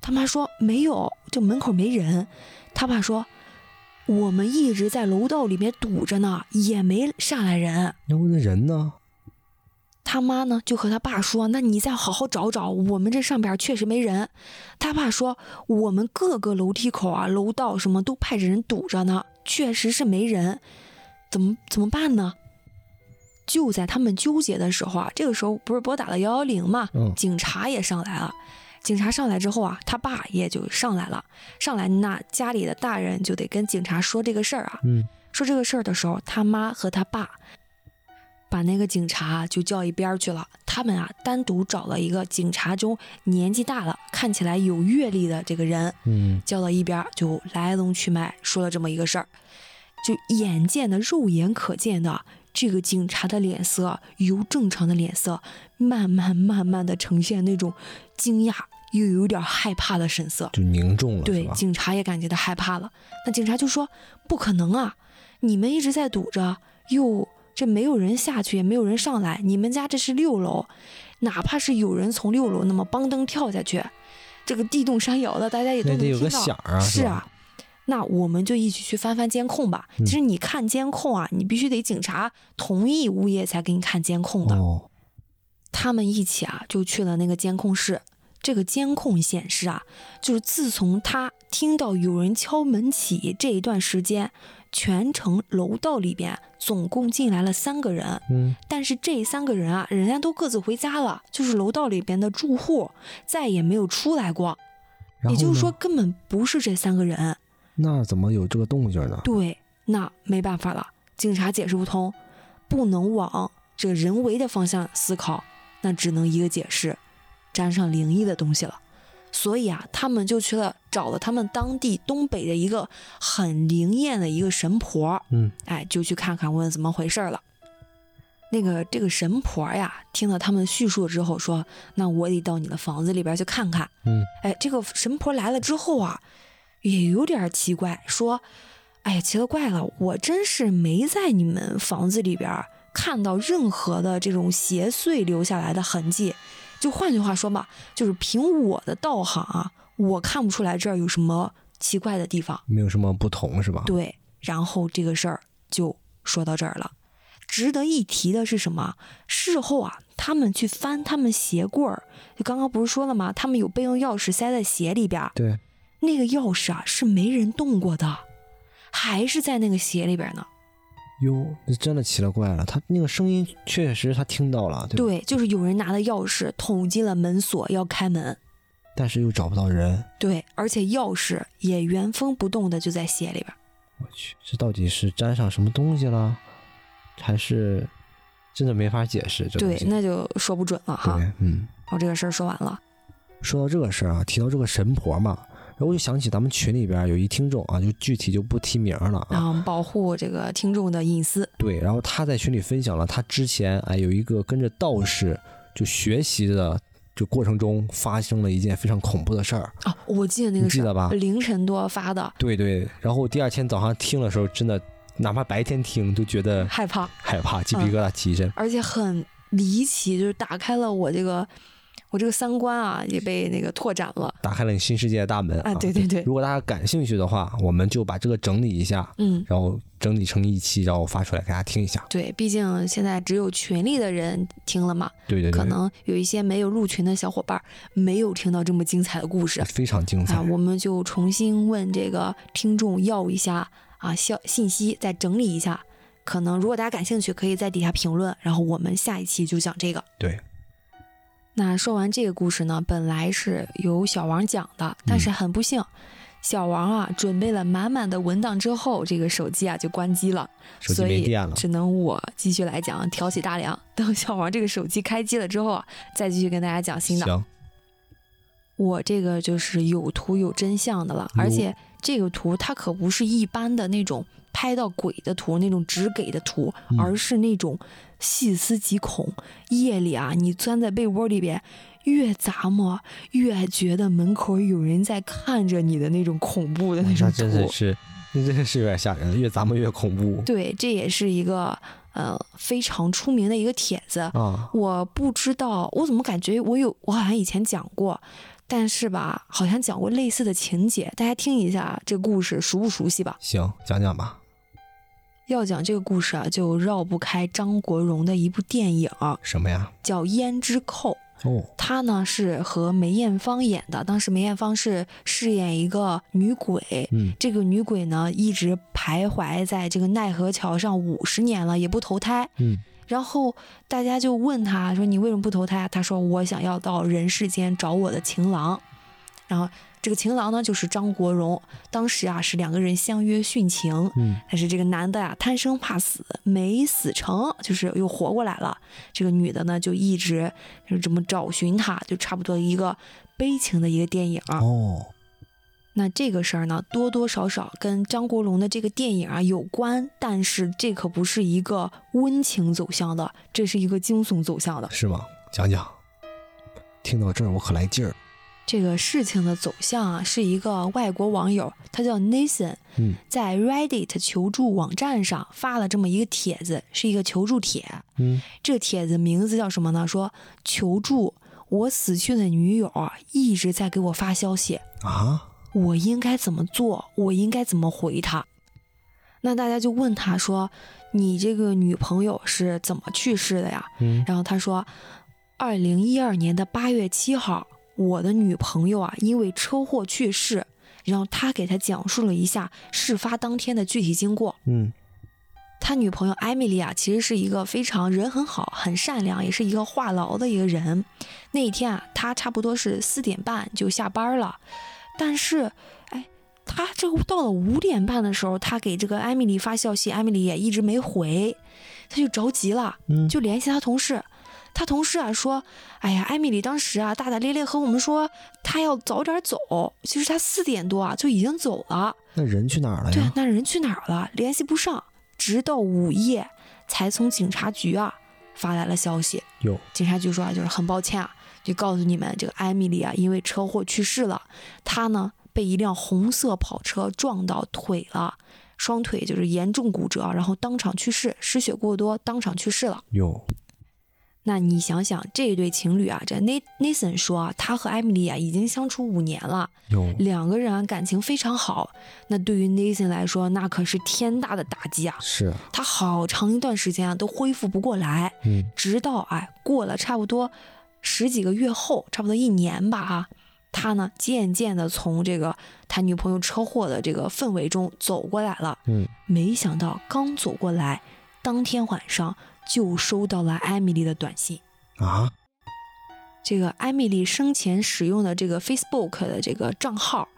他妈说：“没有，就门口没人。”他爸说：“我们一直在楼道里面堵着呢，也没上来人。那那人呢？”他妈呢就和他爸说：“那你再好好找找，我们这上边确实没人。”他爸说：“我们各个楼梯口啊、楼道什么都派着人堵着呢，确实是没人，怎么怎么办呢？”就在他们纠结的时候啊，这个时候不是拨打了幺幺零嘛，嗯，警察也上来了。警察上来之后啊，他爸也就上来了。上来那家里的大人就得跟警察说这个事儿啊。嗯，说这个事儿的时候，他妈和他爸把那个警察就叫一边去了。他们啊单独找了一个警察中年纪大了、看起来有阅历的这个人，嗯，叫到一边就来龙去脉说了这么一个事儿。就眼见的、肉眼可见的。这个警察的脸色由正常的脸色慢慢慢慢的呈现那种惊讶又有点害怕的神色，就凝重了。对，警察也感觉到害怕了。那警察就说：“不可能啊，你们一直在堵着，又这没有人下去，也没有人上来。你们家这是六楼，哪怕是有人从六楼那么邦登跳下去，这个地动山摇的，大家也都能听到。是啊。”那我们就一起去翻翻监控吧。其实你看监控啊，你必须得警察同意物业才给你看监控的。他们一起啊就去了那个监控室。这个监控显示啊，就是自从他听到有人敲门起这一段时间，全程楼道里边总共进来了三个人。嗯，但是这三个人啊，人家都各自回家了，就是楼道里边的住户再也没有出来过。也就是说，根本不是这三个人。那怎么有这个动静呢？对，那没办法了，警察解释不通，不能往这个人为的方向思考，那只能一个解释，沾上灵异的东西了。所以啊，他们就去了，找了他们当地东北的一个很灵验的一个神婆，嗯，哎，就去看看，问怎么回事了。那个这个神婆呀，听了他们叙述之后说：“那我得到你的房子里边去看看。”嗯，哎，这个神婆来了之后啊。也有点奇怪，说：“哎呀，奇了怪了，我真是没在你们房子里边看到任何的这种邪祟留下来的痕迹。就换句话说嘛，就是凭我的道行啊，我看不出来这儿有什么奇怪的地方，没有什么不同，是吧？对。然后这个事儿就说到这儿了。值得一提的是什么？事后啊，他们去翻他们鞋柜儿，就刚刚不是说了吗？他们有备用钥匙塞在鞋里边。对。那个钥匙啊是没人动过的，还是在那个鞋里边呢。哟，这真的奇了怪了，他那个声音确实他听到了，对，就是有人拿了钥匙捅进了门锁要开门，但是又找不到人。对，而且钥匙也原封不动的就在鞋里边。我去，这到底是沾上什么东西了，还是真的没法解释？这对，那就说不准了哈。嗯，我这个事儿说完了。说到这个事儿啊，提到这个神婆嘛。然后我就想起咱们群里边有一听众啊，就具体就不提名了啊，保护这个听众的隐私。对，然后他在群里分享了他之前哎有一个跟着道士就学习的就过程中发生了一件非常恐怖的事儿啊，我记得那个记得吧？凌晨多发的。对对，然后第二天早上听的时候，真的哪怕白天听都觉得害怕，害怕，鸡皮疙瘩起一身，而且很离奇，就是打开了我这个。我这个三观啊也被那个拓展了，打开了你新世界的大门啊！对对对，如果大家感兴趣的话，我们就把这个整理一下，嗯，然后整理成一期，然后发出来给大家听一下。对，毕竟现在只有群里的人听了嘛，对对对，可能有一些没有入群的小伙伴没有听到这么精彩的故事，非常精彩。我们就重新问这个听众要一下啊消信息，再整理一下。可能如果大家感兴趣，可以在底下评论，然后我们下一期就讲这个。对。那说完这个故事呢，本来是由小王讲的，但是很不幸，小王啊准备了满满的文档之后，这个手机啊就关机了，手机没电了，只能我继续来讲，挑起大梁。等小王这个手机开机了之后啊，再继续跟大家讲新的。行。我这个就是有图有真相的了，而且这个图它可不是一般的那种拍到鬼的图，那种只给的图，而是那种细思极恐。夜里啊，你钻在被窝里边，越咂摸越觉得门口有人在看着你的那种恐怖的那种那。真的是，那真的是有点吓人，越咂摸越恐怖。对，这也是一个。呃，非常出名的一个帖子啊，我不知道，我怎么感觉我有，我好像以前讲过，但是吧，好像讲过类似的情节，大家听一下这个故事熟不熟悉吧？行，讲讲吧。要讲这个故事啊，就绕不开张国荣的一部电影，什么呀？叫《胭脂扣》。哦，他呢是和梅艳芳演的，当时梅艳芳是饰演一个女鬼，嗯，这个女鬼呢一直徘徊在这个奈何桥上五十年了，也不投胎，嗯，然后大家就问他说：“你为什么不投胎？”他说：“我想要到人世间找我的情郎。”然后。这个情郎呢，就是张国荣。当时啊，是两个人相约殉情。嗯，但是这个男的呀，贪生怕死，没死成，就是又活过来了。这个女的呢，就一直就这么找寻他，就差不多一个悲情的一个电影。哦，那这个事儿呢，多多少少跟张国荣的这个电影啊有关，但是这可不是一个温情走向的，这是一个惊悚走向的，是吗？讲讲。听到这儿，我可来劲儿。这个事情的走向啊，是一个外国网友，他叫 Nathan，在 Reddit 求助网站上发了这么一个帖子，是一个求助帖。嗯，这帖子名字叫什么呢？说求助，我死去的女友啊一直在给我发消息啊，我应该怎么做？我应该怎么回她？那大家就问他说，你这个女朋友是怎么去世的呀？嗯，然后他说，二零一二年的八月七号。我的女朋友啊，因为车祸去世，然后他给他讲述了一下事发当天的具体经过。嗯，他女朋友艾米丽啊，其实是一个非常人很好、很善良，也是一个话痨的一个人。那一天啊，他差不多是四点半就下班了，但是，哎，他这到了五点半的时候，他给这个艾米丽发消息，艾米丽也一直没回，他就着急了，就联系他同事。他同事啊说：“哎呀，艾米丽当时啊大大咧咧和我们说，她要早点走。其实她四点多啊就已经走了。那人去哪儿了呀？对，那人去哪儿了？联系不上，直到午夜才从警察局啊发来了消息。有警察局说啊，就是很抱歉啊，就告诉你们，这个艾米丽啊因为车祸去世了。她呢被一辆红色跑车撞到腿了，双腿就是严重骨折，然后当场去世，失血过多，当场去世了。有。”那你想想，这一对情侣啊，这 Nathan 说啊，他和艾米丽啊已经相处五年了，两个人啊感情非常好。那对于 Nathan 来说，那可是天大的打击啊！是他好长一段时间啊都恢复不过来，嗯，直到哎过了差不多十几个月后，差不多一年吧哈，他呢渐渐的从这个他女朋友车祸的这个氛围中走过来了，嗯，没想到刚走过来，当天晚上。就收到了艾米丽的短信啊！这个艾米丽生前使用的这个 Facebook 的这个账号，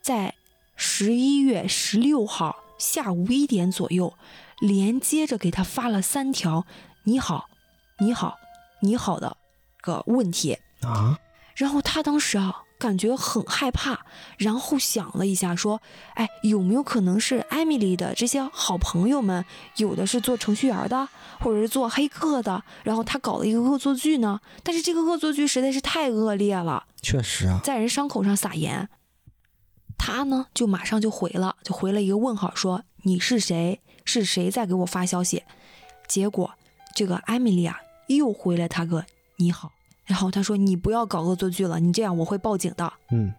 在十一月十六号下午一点左右，连接着给他发了三条“你好，你好，你好”的个问题啊！然后他当时啊。感觉很害怕，然后想了一下，说：“哎，有没有可能是艾米丽的这些好朋友们，有的是做程序员的，或者是做黑客的，然后他搞了一个恶作剧呢？但是这个恶作剧实在是太恶劣了，确实啊，在人伤口上撒盐。他呢，就马上就回了，就回了一个问号，说：你是谁？是谁在给我发消息？结果这个艾米丽啊，又回了他个你好。”然后他说：“你不要搞恶作剧了，你这样我会报警的。”嗯。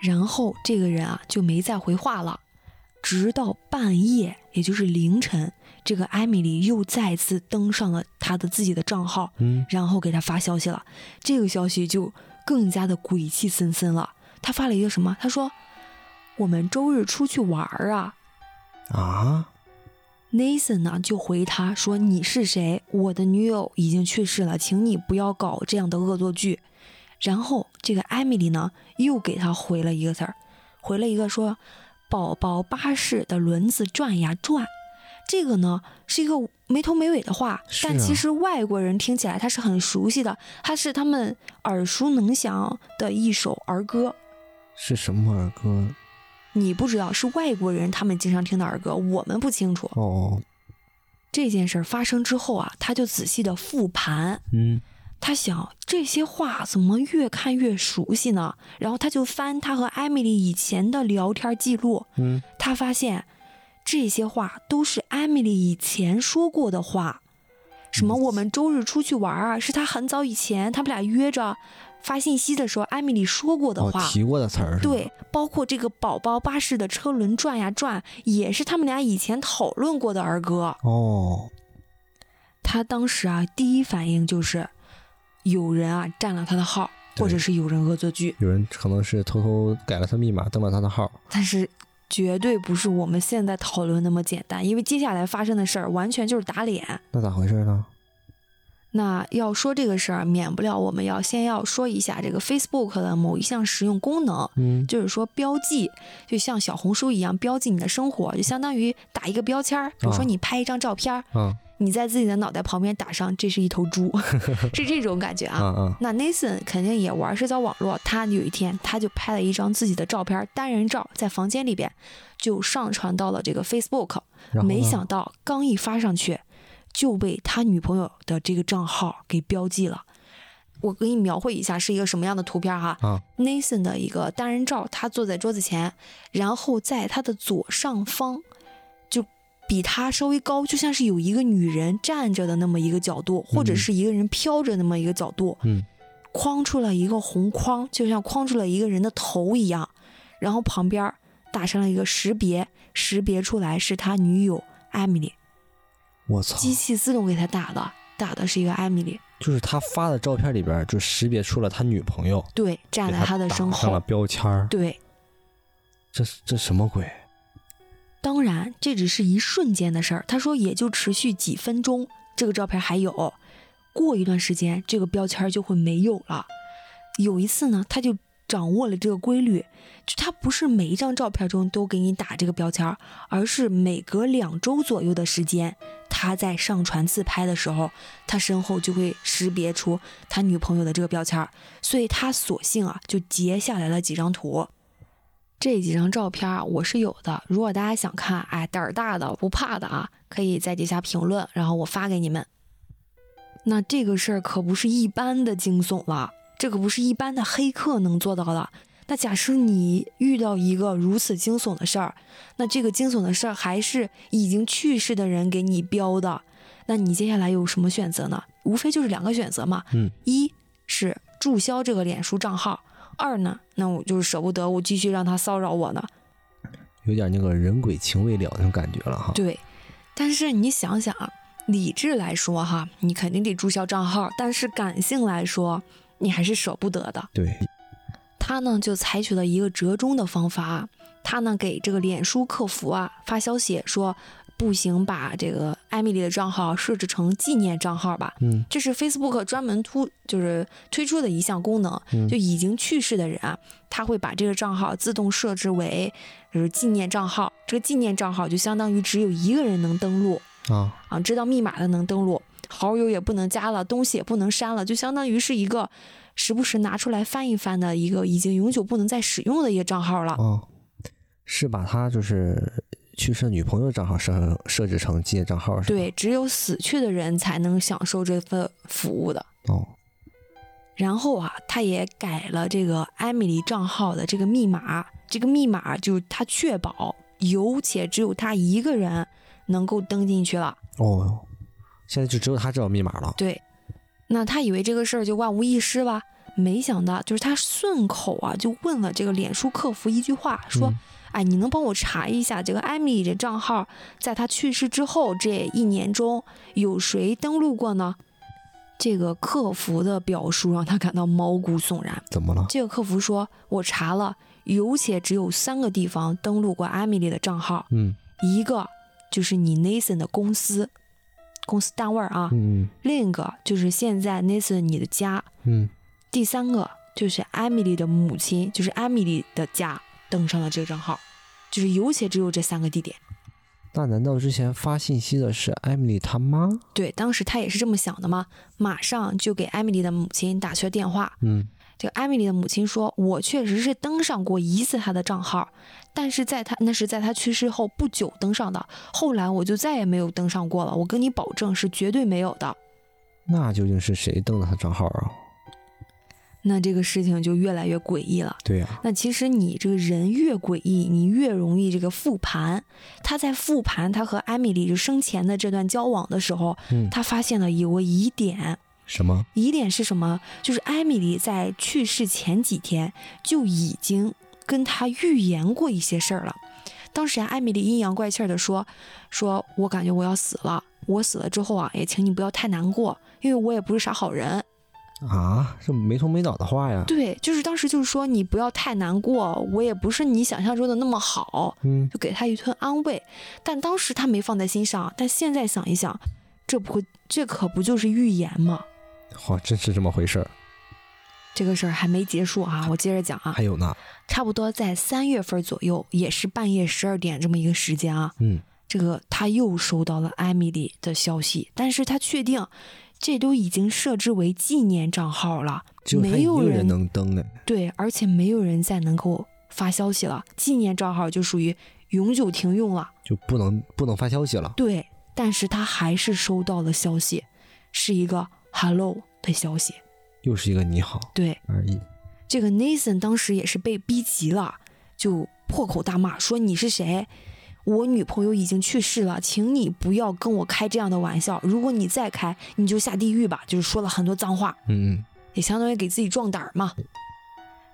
然后这个人啊就没再回话了，直到半夜，也就是凌晨，这个艾米丽又再次登上了他的自己的账号，嗯，然后给他发消息了。这个消息就更加的鬼气森森了。他发了一个什么？他说：“我们周日出去玩啊。”啊。Nathan 呢就回他说：“你是谁？我的女友已经去世了，请你不要搞这样的恶作剧。”然后这个艾米丽呢又给他回了一个字儿，回了一个说：“宝宝巴士的轮子转呀转。”这个呢是一个没头没尾的话，是但其啊实外国人听起来他是很熟悉的，他是他们耳熟能详的一首儿歌。是什么儿歌？你不知道，是外国人他们经常听的儿歌，我们不清楚。哦，这件事儿发生之后啊，他就仔细的复盘，嗯，他想这些话怎么越看越熟悉呢？然后他就翻他和艾米丽以前的聊天记录，嗯，他发现这些话都是艾米丽以前说过的话。什么？我们周日出去玩啊，是他很早以前他们俩约着发信息的时候，艾米丽说过的哦，话。提过的词儿？对，包括这个宝宝巴士的车轮转呀转，也是他们俩以前讨论过的儿歌。哦，他当时啊，第一反应就是有人啊占了他的号，或者是有人恶作剧，有人可能是偷偷改了他密码，登了他的号。但是绝对不是我们现在讨论那么简单，因为接下来发生的事儿完全就是打脸。那咋回事呢？那要说这个事儿，免不了我们要先要说一下这个 Facebook 的某一项实用功能，嗯，就是说标记，就像小红书一样标记你的生活，就相当于打一个标签儿。比如说啊你拍一张照片儿，啊你在自己的脑袋旁边打上“这是一头猪”，是这种感觉啊。啊啊！那 Nathan 肯定也玩社交网络，他有一天他就拍了一张自己的照片，单人照，在房间里边就上传到了这个 Facebook。没想到刚一发上去，就被他女朋友的这个账号给标记了。我给你描绘一下是一个什么样的图片哈。啊 Nathan 的一个单人照，他坐在桌子前，然后在他的左上方，就比他稍微高，就像是有一个女人站着的那么一个角度，或者嗯是一个人飘着那么一个角度，嗯，框出了一个红框，就像框出了一个人的头一样，然后旁边打上了一个识别，识别出来是他女友艾米丽，我操，机器自动给他打的，打的是一个艾米丽，就是他发的照片里边就识别出了他女朋友，对，站在他的身后上了后，标签儿。对。这这什么鬼？当然，这只是一瞬间的事儿。他说也就持续几分钟，这个照片还有。过一段时间，这个标签就会没有了。有一次呢，他就掌握了这个规律，就他不是每一张照片中都给你打这个标签，而是每隔两周左右的时间，他在上传自拍的时候，他身后就会识别出他女朋友的这个标签，所以他索性啊就截下来了几张图。这几张照片，我是有的。如果大家想看，哎，胆儿大的不怕的啊，可以在底下评论，然后我发给你们。那这个事儿可不是一般的惊悚了，这可不是一般的黑客能做到的。那假设你遇到一个如此惊悚的事儿，那这个惊悚的事儿还是已经去世的人给你标的，那你接下来有什么选择呢？无非就是两个选择嘛，嗯，一是注销这个脸书账号，二呢，那我就是舍不得我继续让他骚扰我呢。有点那个人鬼情未了那种感觉了哈。对，但是你想想啊，理智来说哈，你肯定得注销账号，但是感性来说，你还是舍不得的。对，他呢就采取了一个折中的方法，他呢给这个脸书客服啊发消息说，不行，把这个艾米丽的账号设置成纪念账号吧。嗯这是 Facebook 专门突就是推出的一项功能，嗯就已经去世的人啊，他会把这个账号自动设置为就是纪念账号。这个纪念账号就相当于只有一个人能登录啊，啊，知道密码的能登录，好友也不能加了，东西也不能删了，就相当于是一个时不时拿出来翻一翻的一个已经永久不能再使用的一个账号了。哦，是把他就是去世女朋友账号设设置成纪念账号是？对，只有死去的人才能享受这份服务的。哦，然后啊，他也改了这个艾米丽账号的这个密码，这个密码就是他确保有且只有他一个人能够登进去了。哦，现在就只有他知道密码了。对，那他以为这个事儿就万无一失吧？没想到，就是他顺口啊就问了这个脸书客服一句话，说：“嗯哎，你能帮我查一下这个艾米丽的账号，在她去世之后这一年中有谁登录过呢？”这个客服的表述让他感到毛骨悚然。怎么了？这个客服说：“我查了，有且只有三个地方登录过艾米丽的账号，嗯一个就是你 Nathan 的公司，公司单位啊；嗯另一个就是现在 Nathan 你的家；嗯，第三个就是艾米丽的母亲，就是艾米丽的家登上了这个账号，就是有且只有这三个地点。那难道之前发信息的是艾米丽她妈？对，当时他也是这么想的吗，马上就给艾米丽的母亲打去了电话。嗯，这个艾米丽的母亲说：“我确实是登上过一次她的账号，但是在她那是在她去世后不久登上的，后来我就再也没有登上过了。我跟你保证是绝对没有的。”那究竟是谁登的她账号啊？那这个事情就越来越诡异了。对呀、那其实你这个人越诡异，你越容易这个复盘。他在复盘他和艾米丽就生前的这段交往的时候，嗯，他发现了有个疑点。什么？疑点是什么？就是艾米丽在去世前几天就已经跟他预言过一些事儿了。当时啊，艾米丽阴阳怪气儿的说：“说我感觉我要死了，我死了之后啊，也请你不要太难过，因为我也不是啥好人。啊，这没头没脑的话呀。对，就是当时就是说你不要太难过，我也不是你想象中的那么好，嗯，就给他一顿安慰。但当时他没放在心上，但现在想一想，这不这可不就是预言吗？好，真是这么回事儿。这个事儿还没结束啊，我接着讲啊。还有呢，差不多在三月份左右，也是半夜十二点这么一个时间啊，嗯，这个他又收到了艾米丽的消息，但是他确定这都已经设置为纪念账号了，没有人人能登的。对，而且没有人再能够发消息了，纪念账号就属于永久停用了。就不能不能发消息了。对，但是他还是收到了消息，是一个 “hello” 的消息。又是一个你好对，而已。这个 Nathan 当时也是被逼急了，就破口大骂说：“你是谁？我女朋友已经去世了，请你不要跟我开这样的玩笑。如果你再开，你就下地狱吧。”就是说了很多脏话，嗯嗯，也相当于给自己壮胆儿嘛。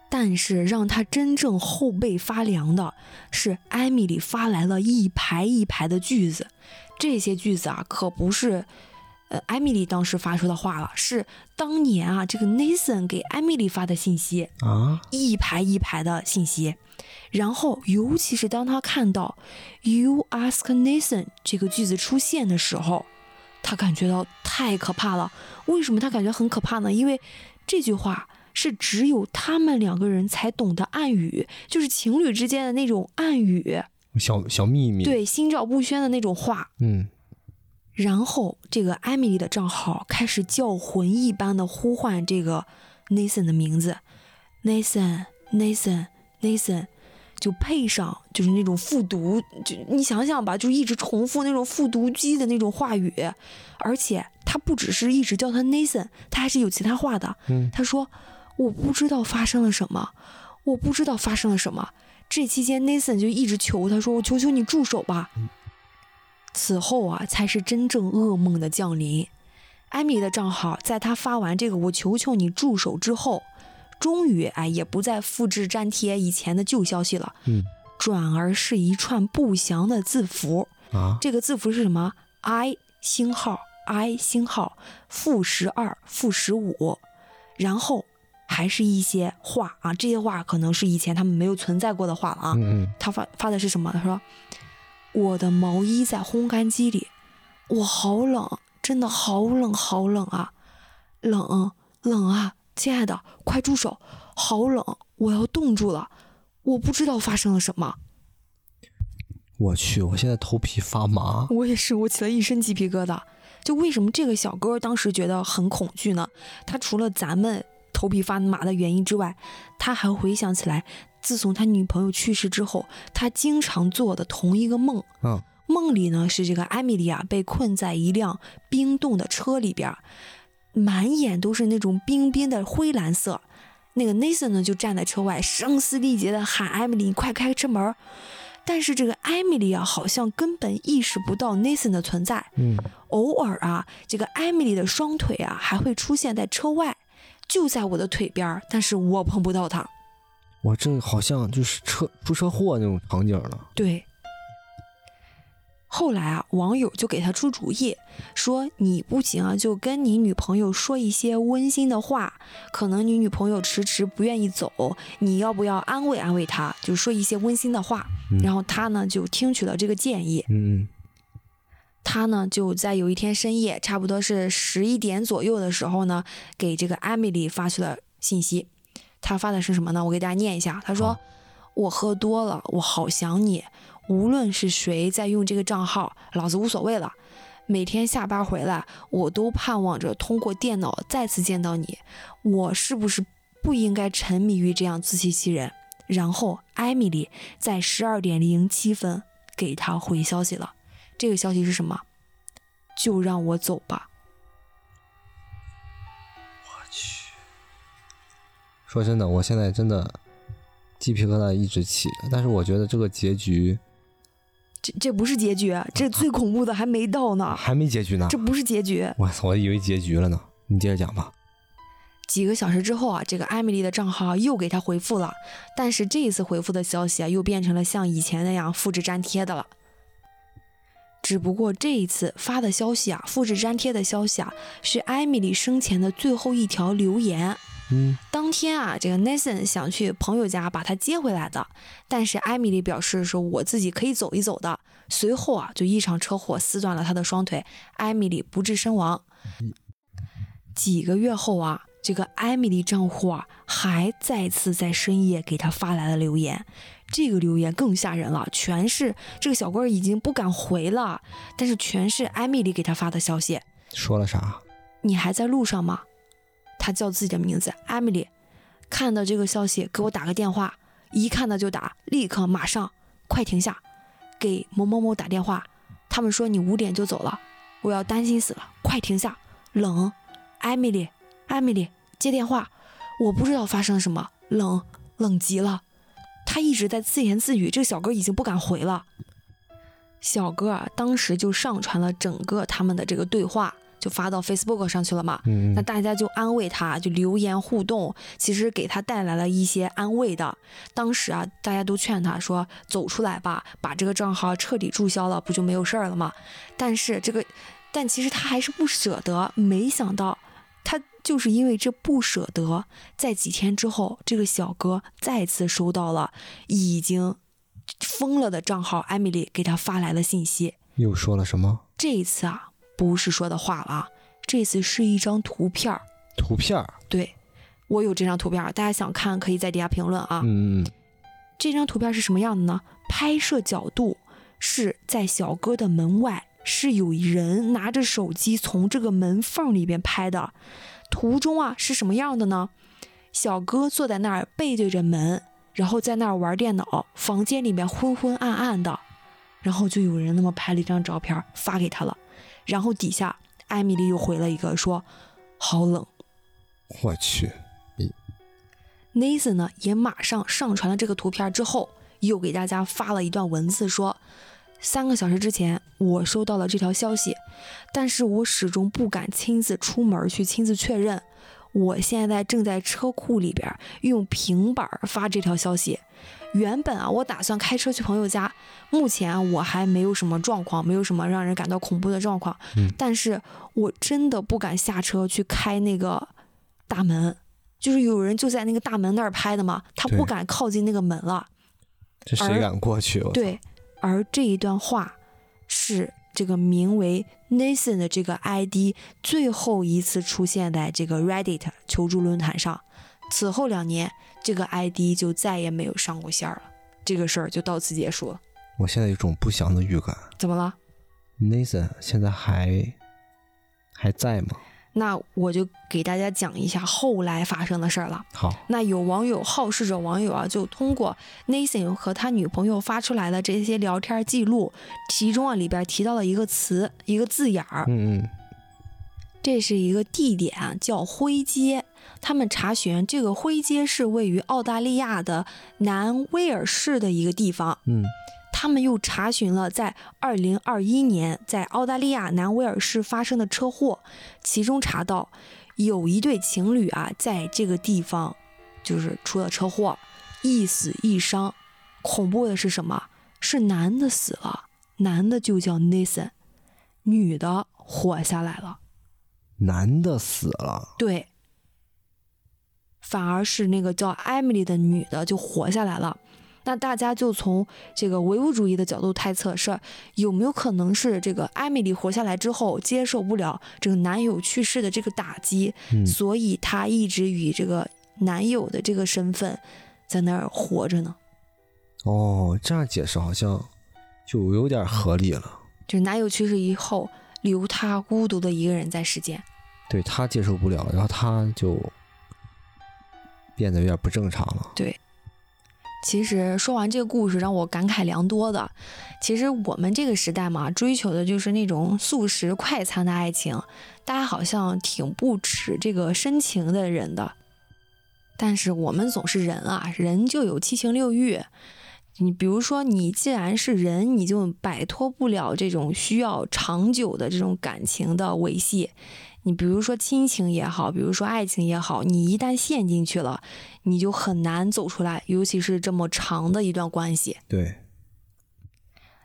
但是让他真正后背发凉的是，艾米丽发来了一排一排的句子，这些句子啊，可不是，呃，艾米丽当时发出的话了，是当年啊，这个 Nathan 给艾米丽发的信息。啊，一排一排的信息，然后尤其是当他看到 “You ask Nathan” 这个句子出现的时候，他感觉到太可怕了。为什么他感觉很可怕呢？因为这句话是只有他们两个人才懂的暗语，就是情侣之间的那种暗语，小小秘密。，对，心照不宣的那种话。嗯，然后这个艾米丽的账号开始叫魂一般的呼唤这个 Nathan 的名字，Nathan，Nathan，Nathan，就配上就是那种复读，就你想想吧，就一直重复那种复读机的那种话语，而且他不只是一直叫他 Nathan，他还是有其他话的。嗯他说：“我不知道发生了什么，我不知道发生了什么。”这期间，Nathan 就一直求他说：“我求求你住手吧。”此后啊，才是真正噩梦的降临。艾米的账号在他发完这个“我求求你住手”之后，终于哎也不再复制粘贴以前的旧消息了，嗯转而是一串不祥的字符。啊，这个字符是什么？i 星号 i 星号负十二负十五，然后还是一些话啊，这些话可能是以前他们没有存在过的话了啊。嗯嗯，他发发的是什么？他说：“我的毛衣在烘干机里，我好冷，真的好冷好冷啊，冷冷啊，亲爱的，快住手，好冷，我要冻住了，我不知道发生了什么。”我去，我现在头皮发麻。我也是，我起了一身鸡皮疙瘩。就为什么这个小哥当时觉得很恐惧呢？他除了咱们头皮发麻的原因之外，他还回想起来，自从他女朋友去世之后，他经常做的同一个梦。嗯，梦里呢是这个艾米莉亚被困在一辆冰冻的车里边，满眼都是那种冰冰的灰蓝色。那个 Nathan 呢就站在车外，声嘶力竭的喊艾米丽：“你快开车门！”但是这个艾米丽啊，好像根本意识不到 Nathan 的存在。嗯，偶尔啊，这个艾米丽的双腿啊还会出现在车外，就在我的腿边儿，但是我碰不到她。我这好像就是车出车祸那种场景了。对。后来啊，网友就给他出主意，说你不行啊，就跟你女朋友说一些温馨的话。可能你女朋友迟迟不愿意走，你要不要安慰安慰她，就说一些温馨的话。嗯然后他呢就听取了这个建议，嗯他呢就在有一天深夜，差不多是十一点左右的时候呢，给这个艾米丽发去了信息。他发的是什么呢？我给大家念一下。他说：“我喝多了，我好想你，无论是谁在用这个账号，老子无所谓了。每天下班回来，我都盼望着通过电脑再次见到你。我是不是不应该沉迷于这样自欺欺人？然后，艾米丽在十二点零七分给他回消息了。这个消息是什么？就让我走吧。说真的，我现在真的鸡皮疙瘩一直起。但是我觉得这个结局，这这不是结局，这最恐怖的还没到呢，还没结局呢。这不是结局。我操，我以为结局了呢。你接着讲吧。几个小时之后啊，这个艾米丽的账号又给他回复了，但是这一次回复的消息啊，又变成了像以前那样复制粘贴的了。只不过这一次发的消息啊，复制粘贴的消息啊，是艾米丽生前的最后一条留言。嗯，当天啊，这个 Nathan 想去朋友家把他接回来的，但是艾米丽表示说我自己可以走一走的。随后啊，就一场车祸撕断了他的双腿，艾米丽不治身亡。几个月后啊。这个艾米丽账户啊，还再次在深夜给他发来了留言，这个留言更吓人了，全是这个小哥已经不敢回了，但是全是艾米丽给他发的消息。说了啥？你还在路上吗？他叫自己的名字，艾米丽。看到这个消息，给我打个电话，一看到就打，立刻马上，快停下，给某某某打电话。他们说你五点就走了，我要担心死了，快停下，冷，艾米丽。艾米丽接电话，我不知道发生了什么，冷冷极了。他一直在自言自语，这个小哥已经不敢回了。小哥，当时就上传了整个他们的这个对话，就发到 Facebook 上去了嘛。嗯。那大家就安慰他，就留言互动，其实给他带来了一些安慰的。当时啊，大家都劝他说：“走出来吧，把这个账号彻底注销了，不就没有事儿了吗？”但是这个，但其实他还是不舍得。没想到他。就是因为这不舍得，在几天之后，这个小哥再次收到了已经疯了的账号艾米丽给他发来了信息，又说了什么？这一次啊，不是说的话了啊，这次是一张图片儿。图片儿？对，我有这张图片儿，大家想看可以在底下评论啊。嗯嗯。这张图片是什么样的呢？拍摄角度是在小哥的门外，是有人拿着手机从这个门缝里边拍的。图中啊是什么样的呢？小哥坐在那儿背对着门，然后在那儿玩电脑，房间里面昏昏暗暗的，然后就有人那么拍了一张照片发给他了，然后底下艾米丽又回了一个说好冷。我去，Nathan 呢也马上上传了这个图片之后，又给大家发了一段文字说。三个小时之前，我收到了这条消息，但是我始终不敢亲自出门去亲自确认。我现在正在车库里边用平板发这条消息。原本啊，我打算开车去朋友家，目前我还没有什么状况，没有什么让人感到恐怖的状况。嗯，但是我真的不敢下车去开那个大门，就是有人就在那个大门那儿拍的嘛，他不敢靠近那个门了。这谁敢过去？对。而这一段话，是这个名为 Nathan 的这个 ID 最后一次出现在这个 Reddit 求助论坛上。此后两年，这个 ID 就再也没有上过线了。这个事儿就到此结束了。我现在有种不祥的预感。怎么了？Nathan 现在还还在吗？那我就给大家讲一下后来发生的事儿了。好，那有网友好事者网友啊，就通过 Nathan 和他女朋友发出来的这些聊天记录，其中啊里边提到了一个词，一个字眼儿。嗯嗯，这是一个地点，叫灰街。他们查询这个灰街是位于澳大利亚的南威尔士的一个地方。嗯。他们又查询了在二零二一年在澳大利亚南威尔士发生的车祸，其中查到有一对情侣啊在这个地方就是出了车祸，一死一伤。恐怖的是什么？是男的死了，男的就叫 Nathan，女的活下来了。男的死了，对，反而是那个叫 Emily 的女的就活下来了。那大家就从这个唯物主义的角度猜测，是有没有可能是这个艾米丽活下来之后接受不了这个男友去世的这个打击，所以她一直以这个男友的这个身份在那儿活着呢？哦，这样解释好像就有点合理了。就男友去世以后，留她孤独的一个人在世间，对她接受不了，然后她就变得有点不正常了。对。其实说完这个故事，让我感慨良多的。其实我们这个时代嘛，追求的就是那种速食快餐的爱情，大家好像挺不耻这个深情的人的。但是我们总是人啊，人就有七情六欲。你比如说，你既然是人，你就摆脱不了这种需要长久的这种感情的维系。你比如说亲情也好，比如说爱情也好，你一旦陷进去了，你就很难走出来，尤其是这么长的一段关系。对，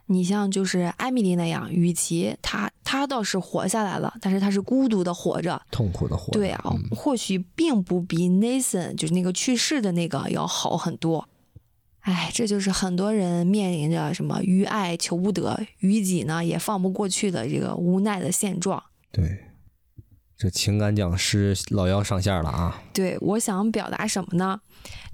你像就是艾米丽那样，与其她她倒是活下来了，但是她是孤独的活着，痛苦的活。对啊，或许并不比 Nathan 就是那个去世的那个要好很多。哎，这就是很多人面临着什么于爱求不得，于己呢也放不过去的这个无奈的现状。对。这情感讲师老妖上线了啊！对，我想表达什么呢？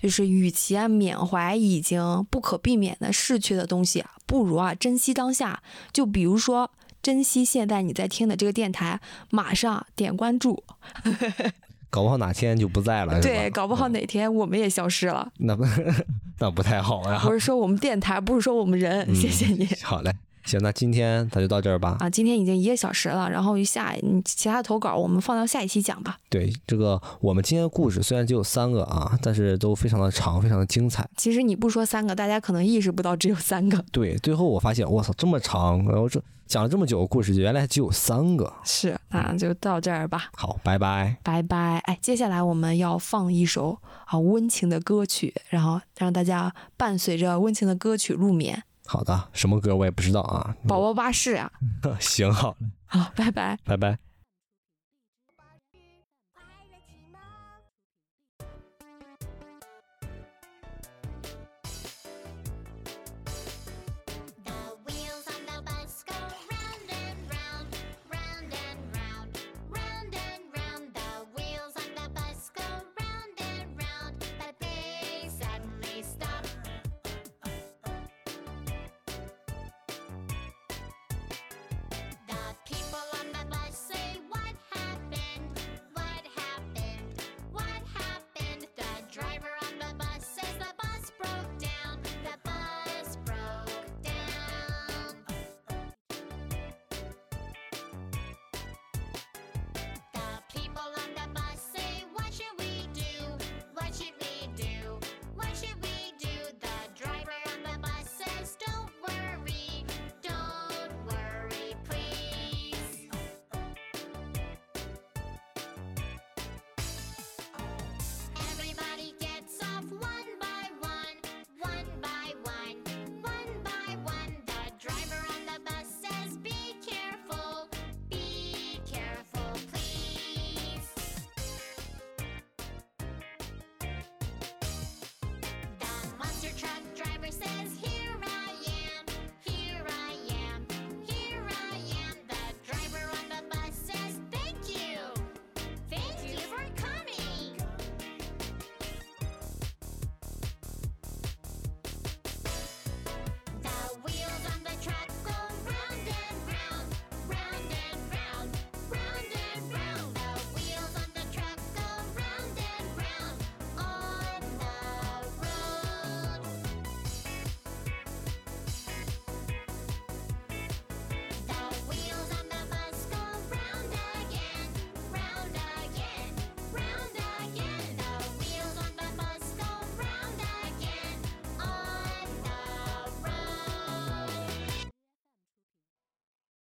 就是与其啊缅怀已经不可避免的逝去的东西，不如啊珍惜当下。就比如说，珍惜现在你在听的这个电台，马上点关注。搞不好哪天就不在了，对，搞不好哪天我们也消失了。那不 那不太好呀。我是说我们电台，不是说我们人。谢谢你。好嘞。行，那今天咱就到这儿吧。啊，今天已经一个小时了，然后下其他的投稿我们放到下一期讲吧。对，这个我们今天的故事虽然只有三个啊，但是都非常的长，非常的精彩。其实你不说三个，大家可能意识不到只有三个。对，最后我发现，我操，这么长，然后这讲了这么久的故事，原来只有三个。是，那就到这儿吧。好，拜拜，拜拜。哎，接下来我们要放一首啊温情的歌曲，然后让大家伴随着温情的歌曲入眠。好的，什么歌我也不知道啊。宝宝巴士啊。行，好嘞。好，拜拜，拜拜。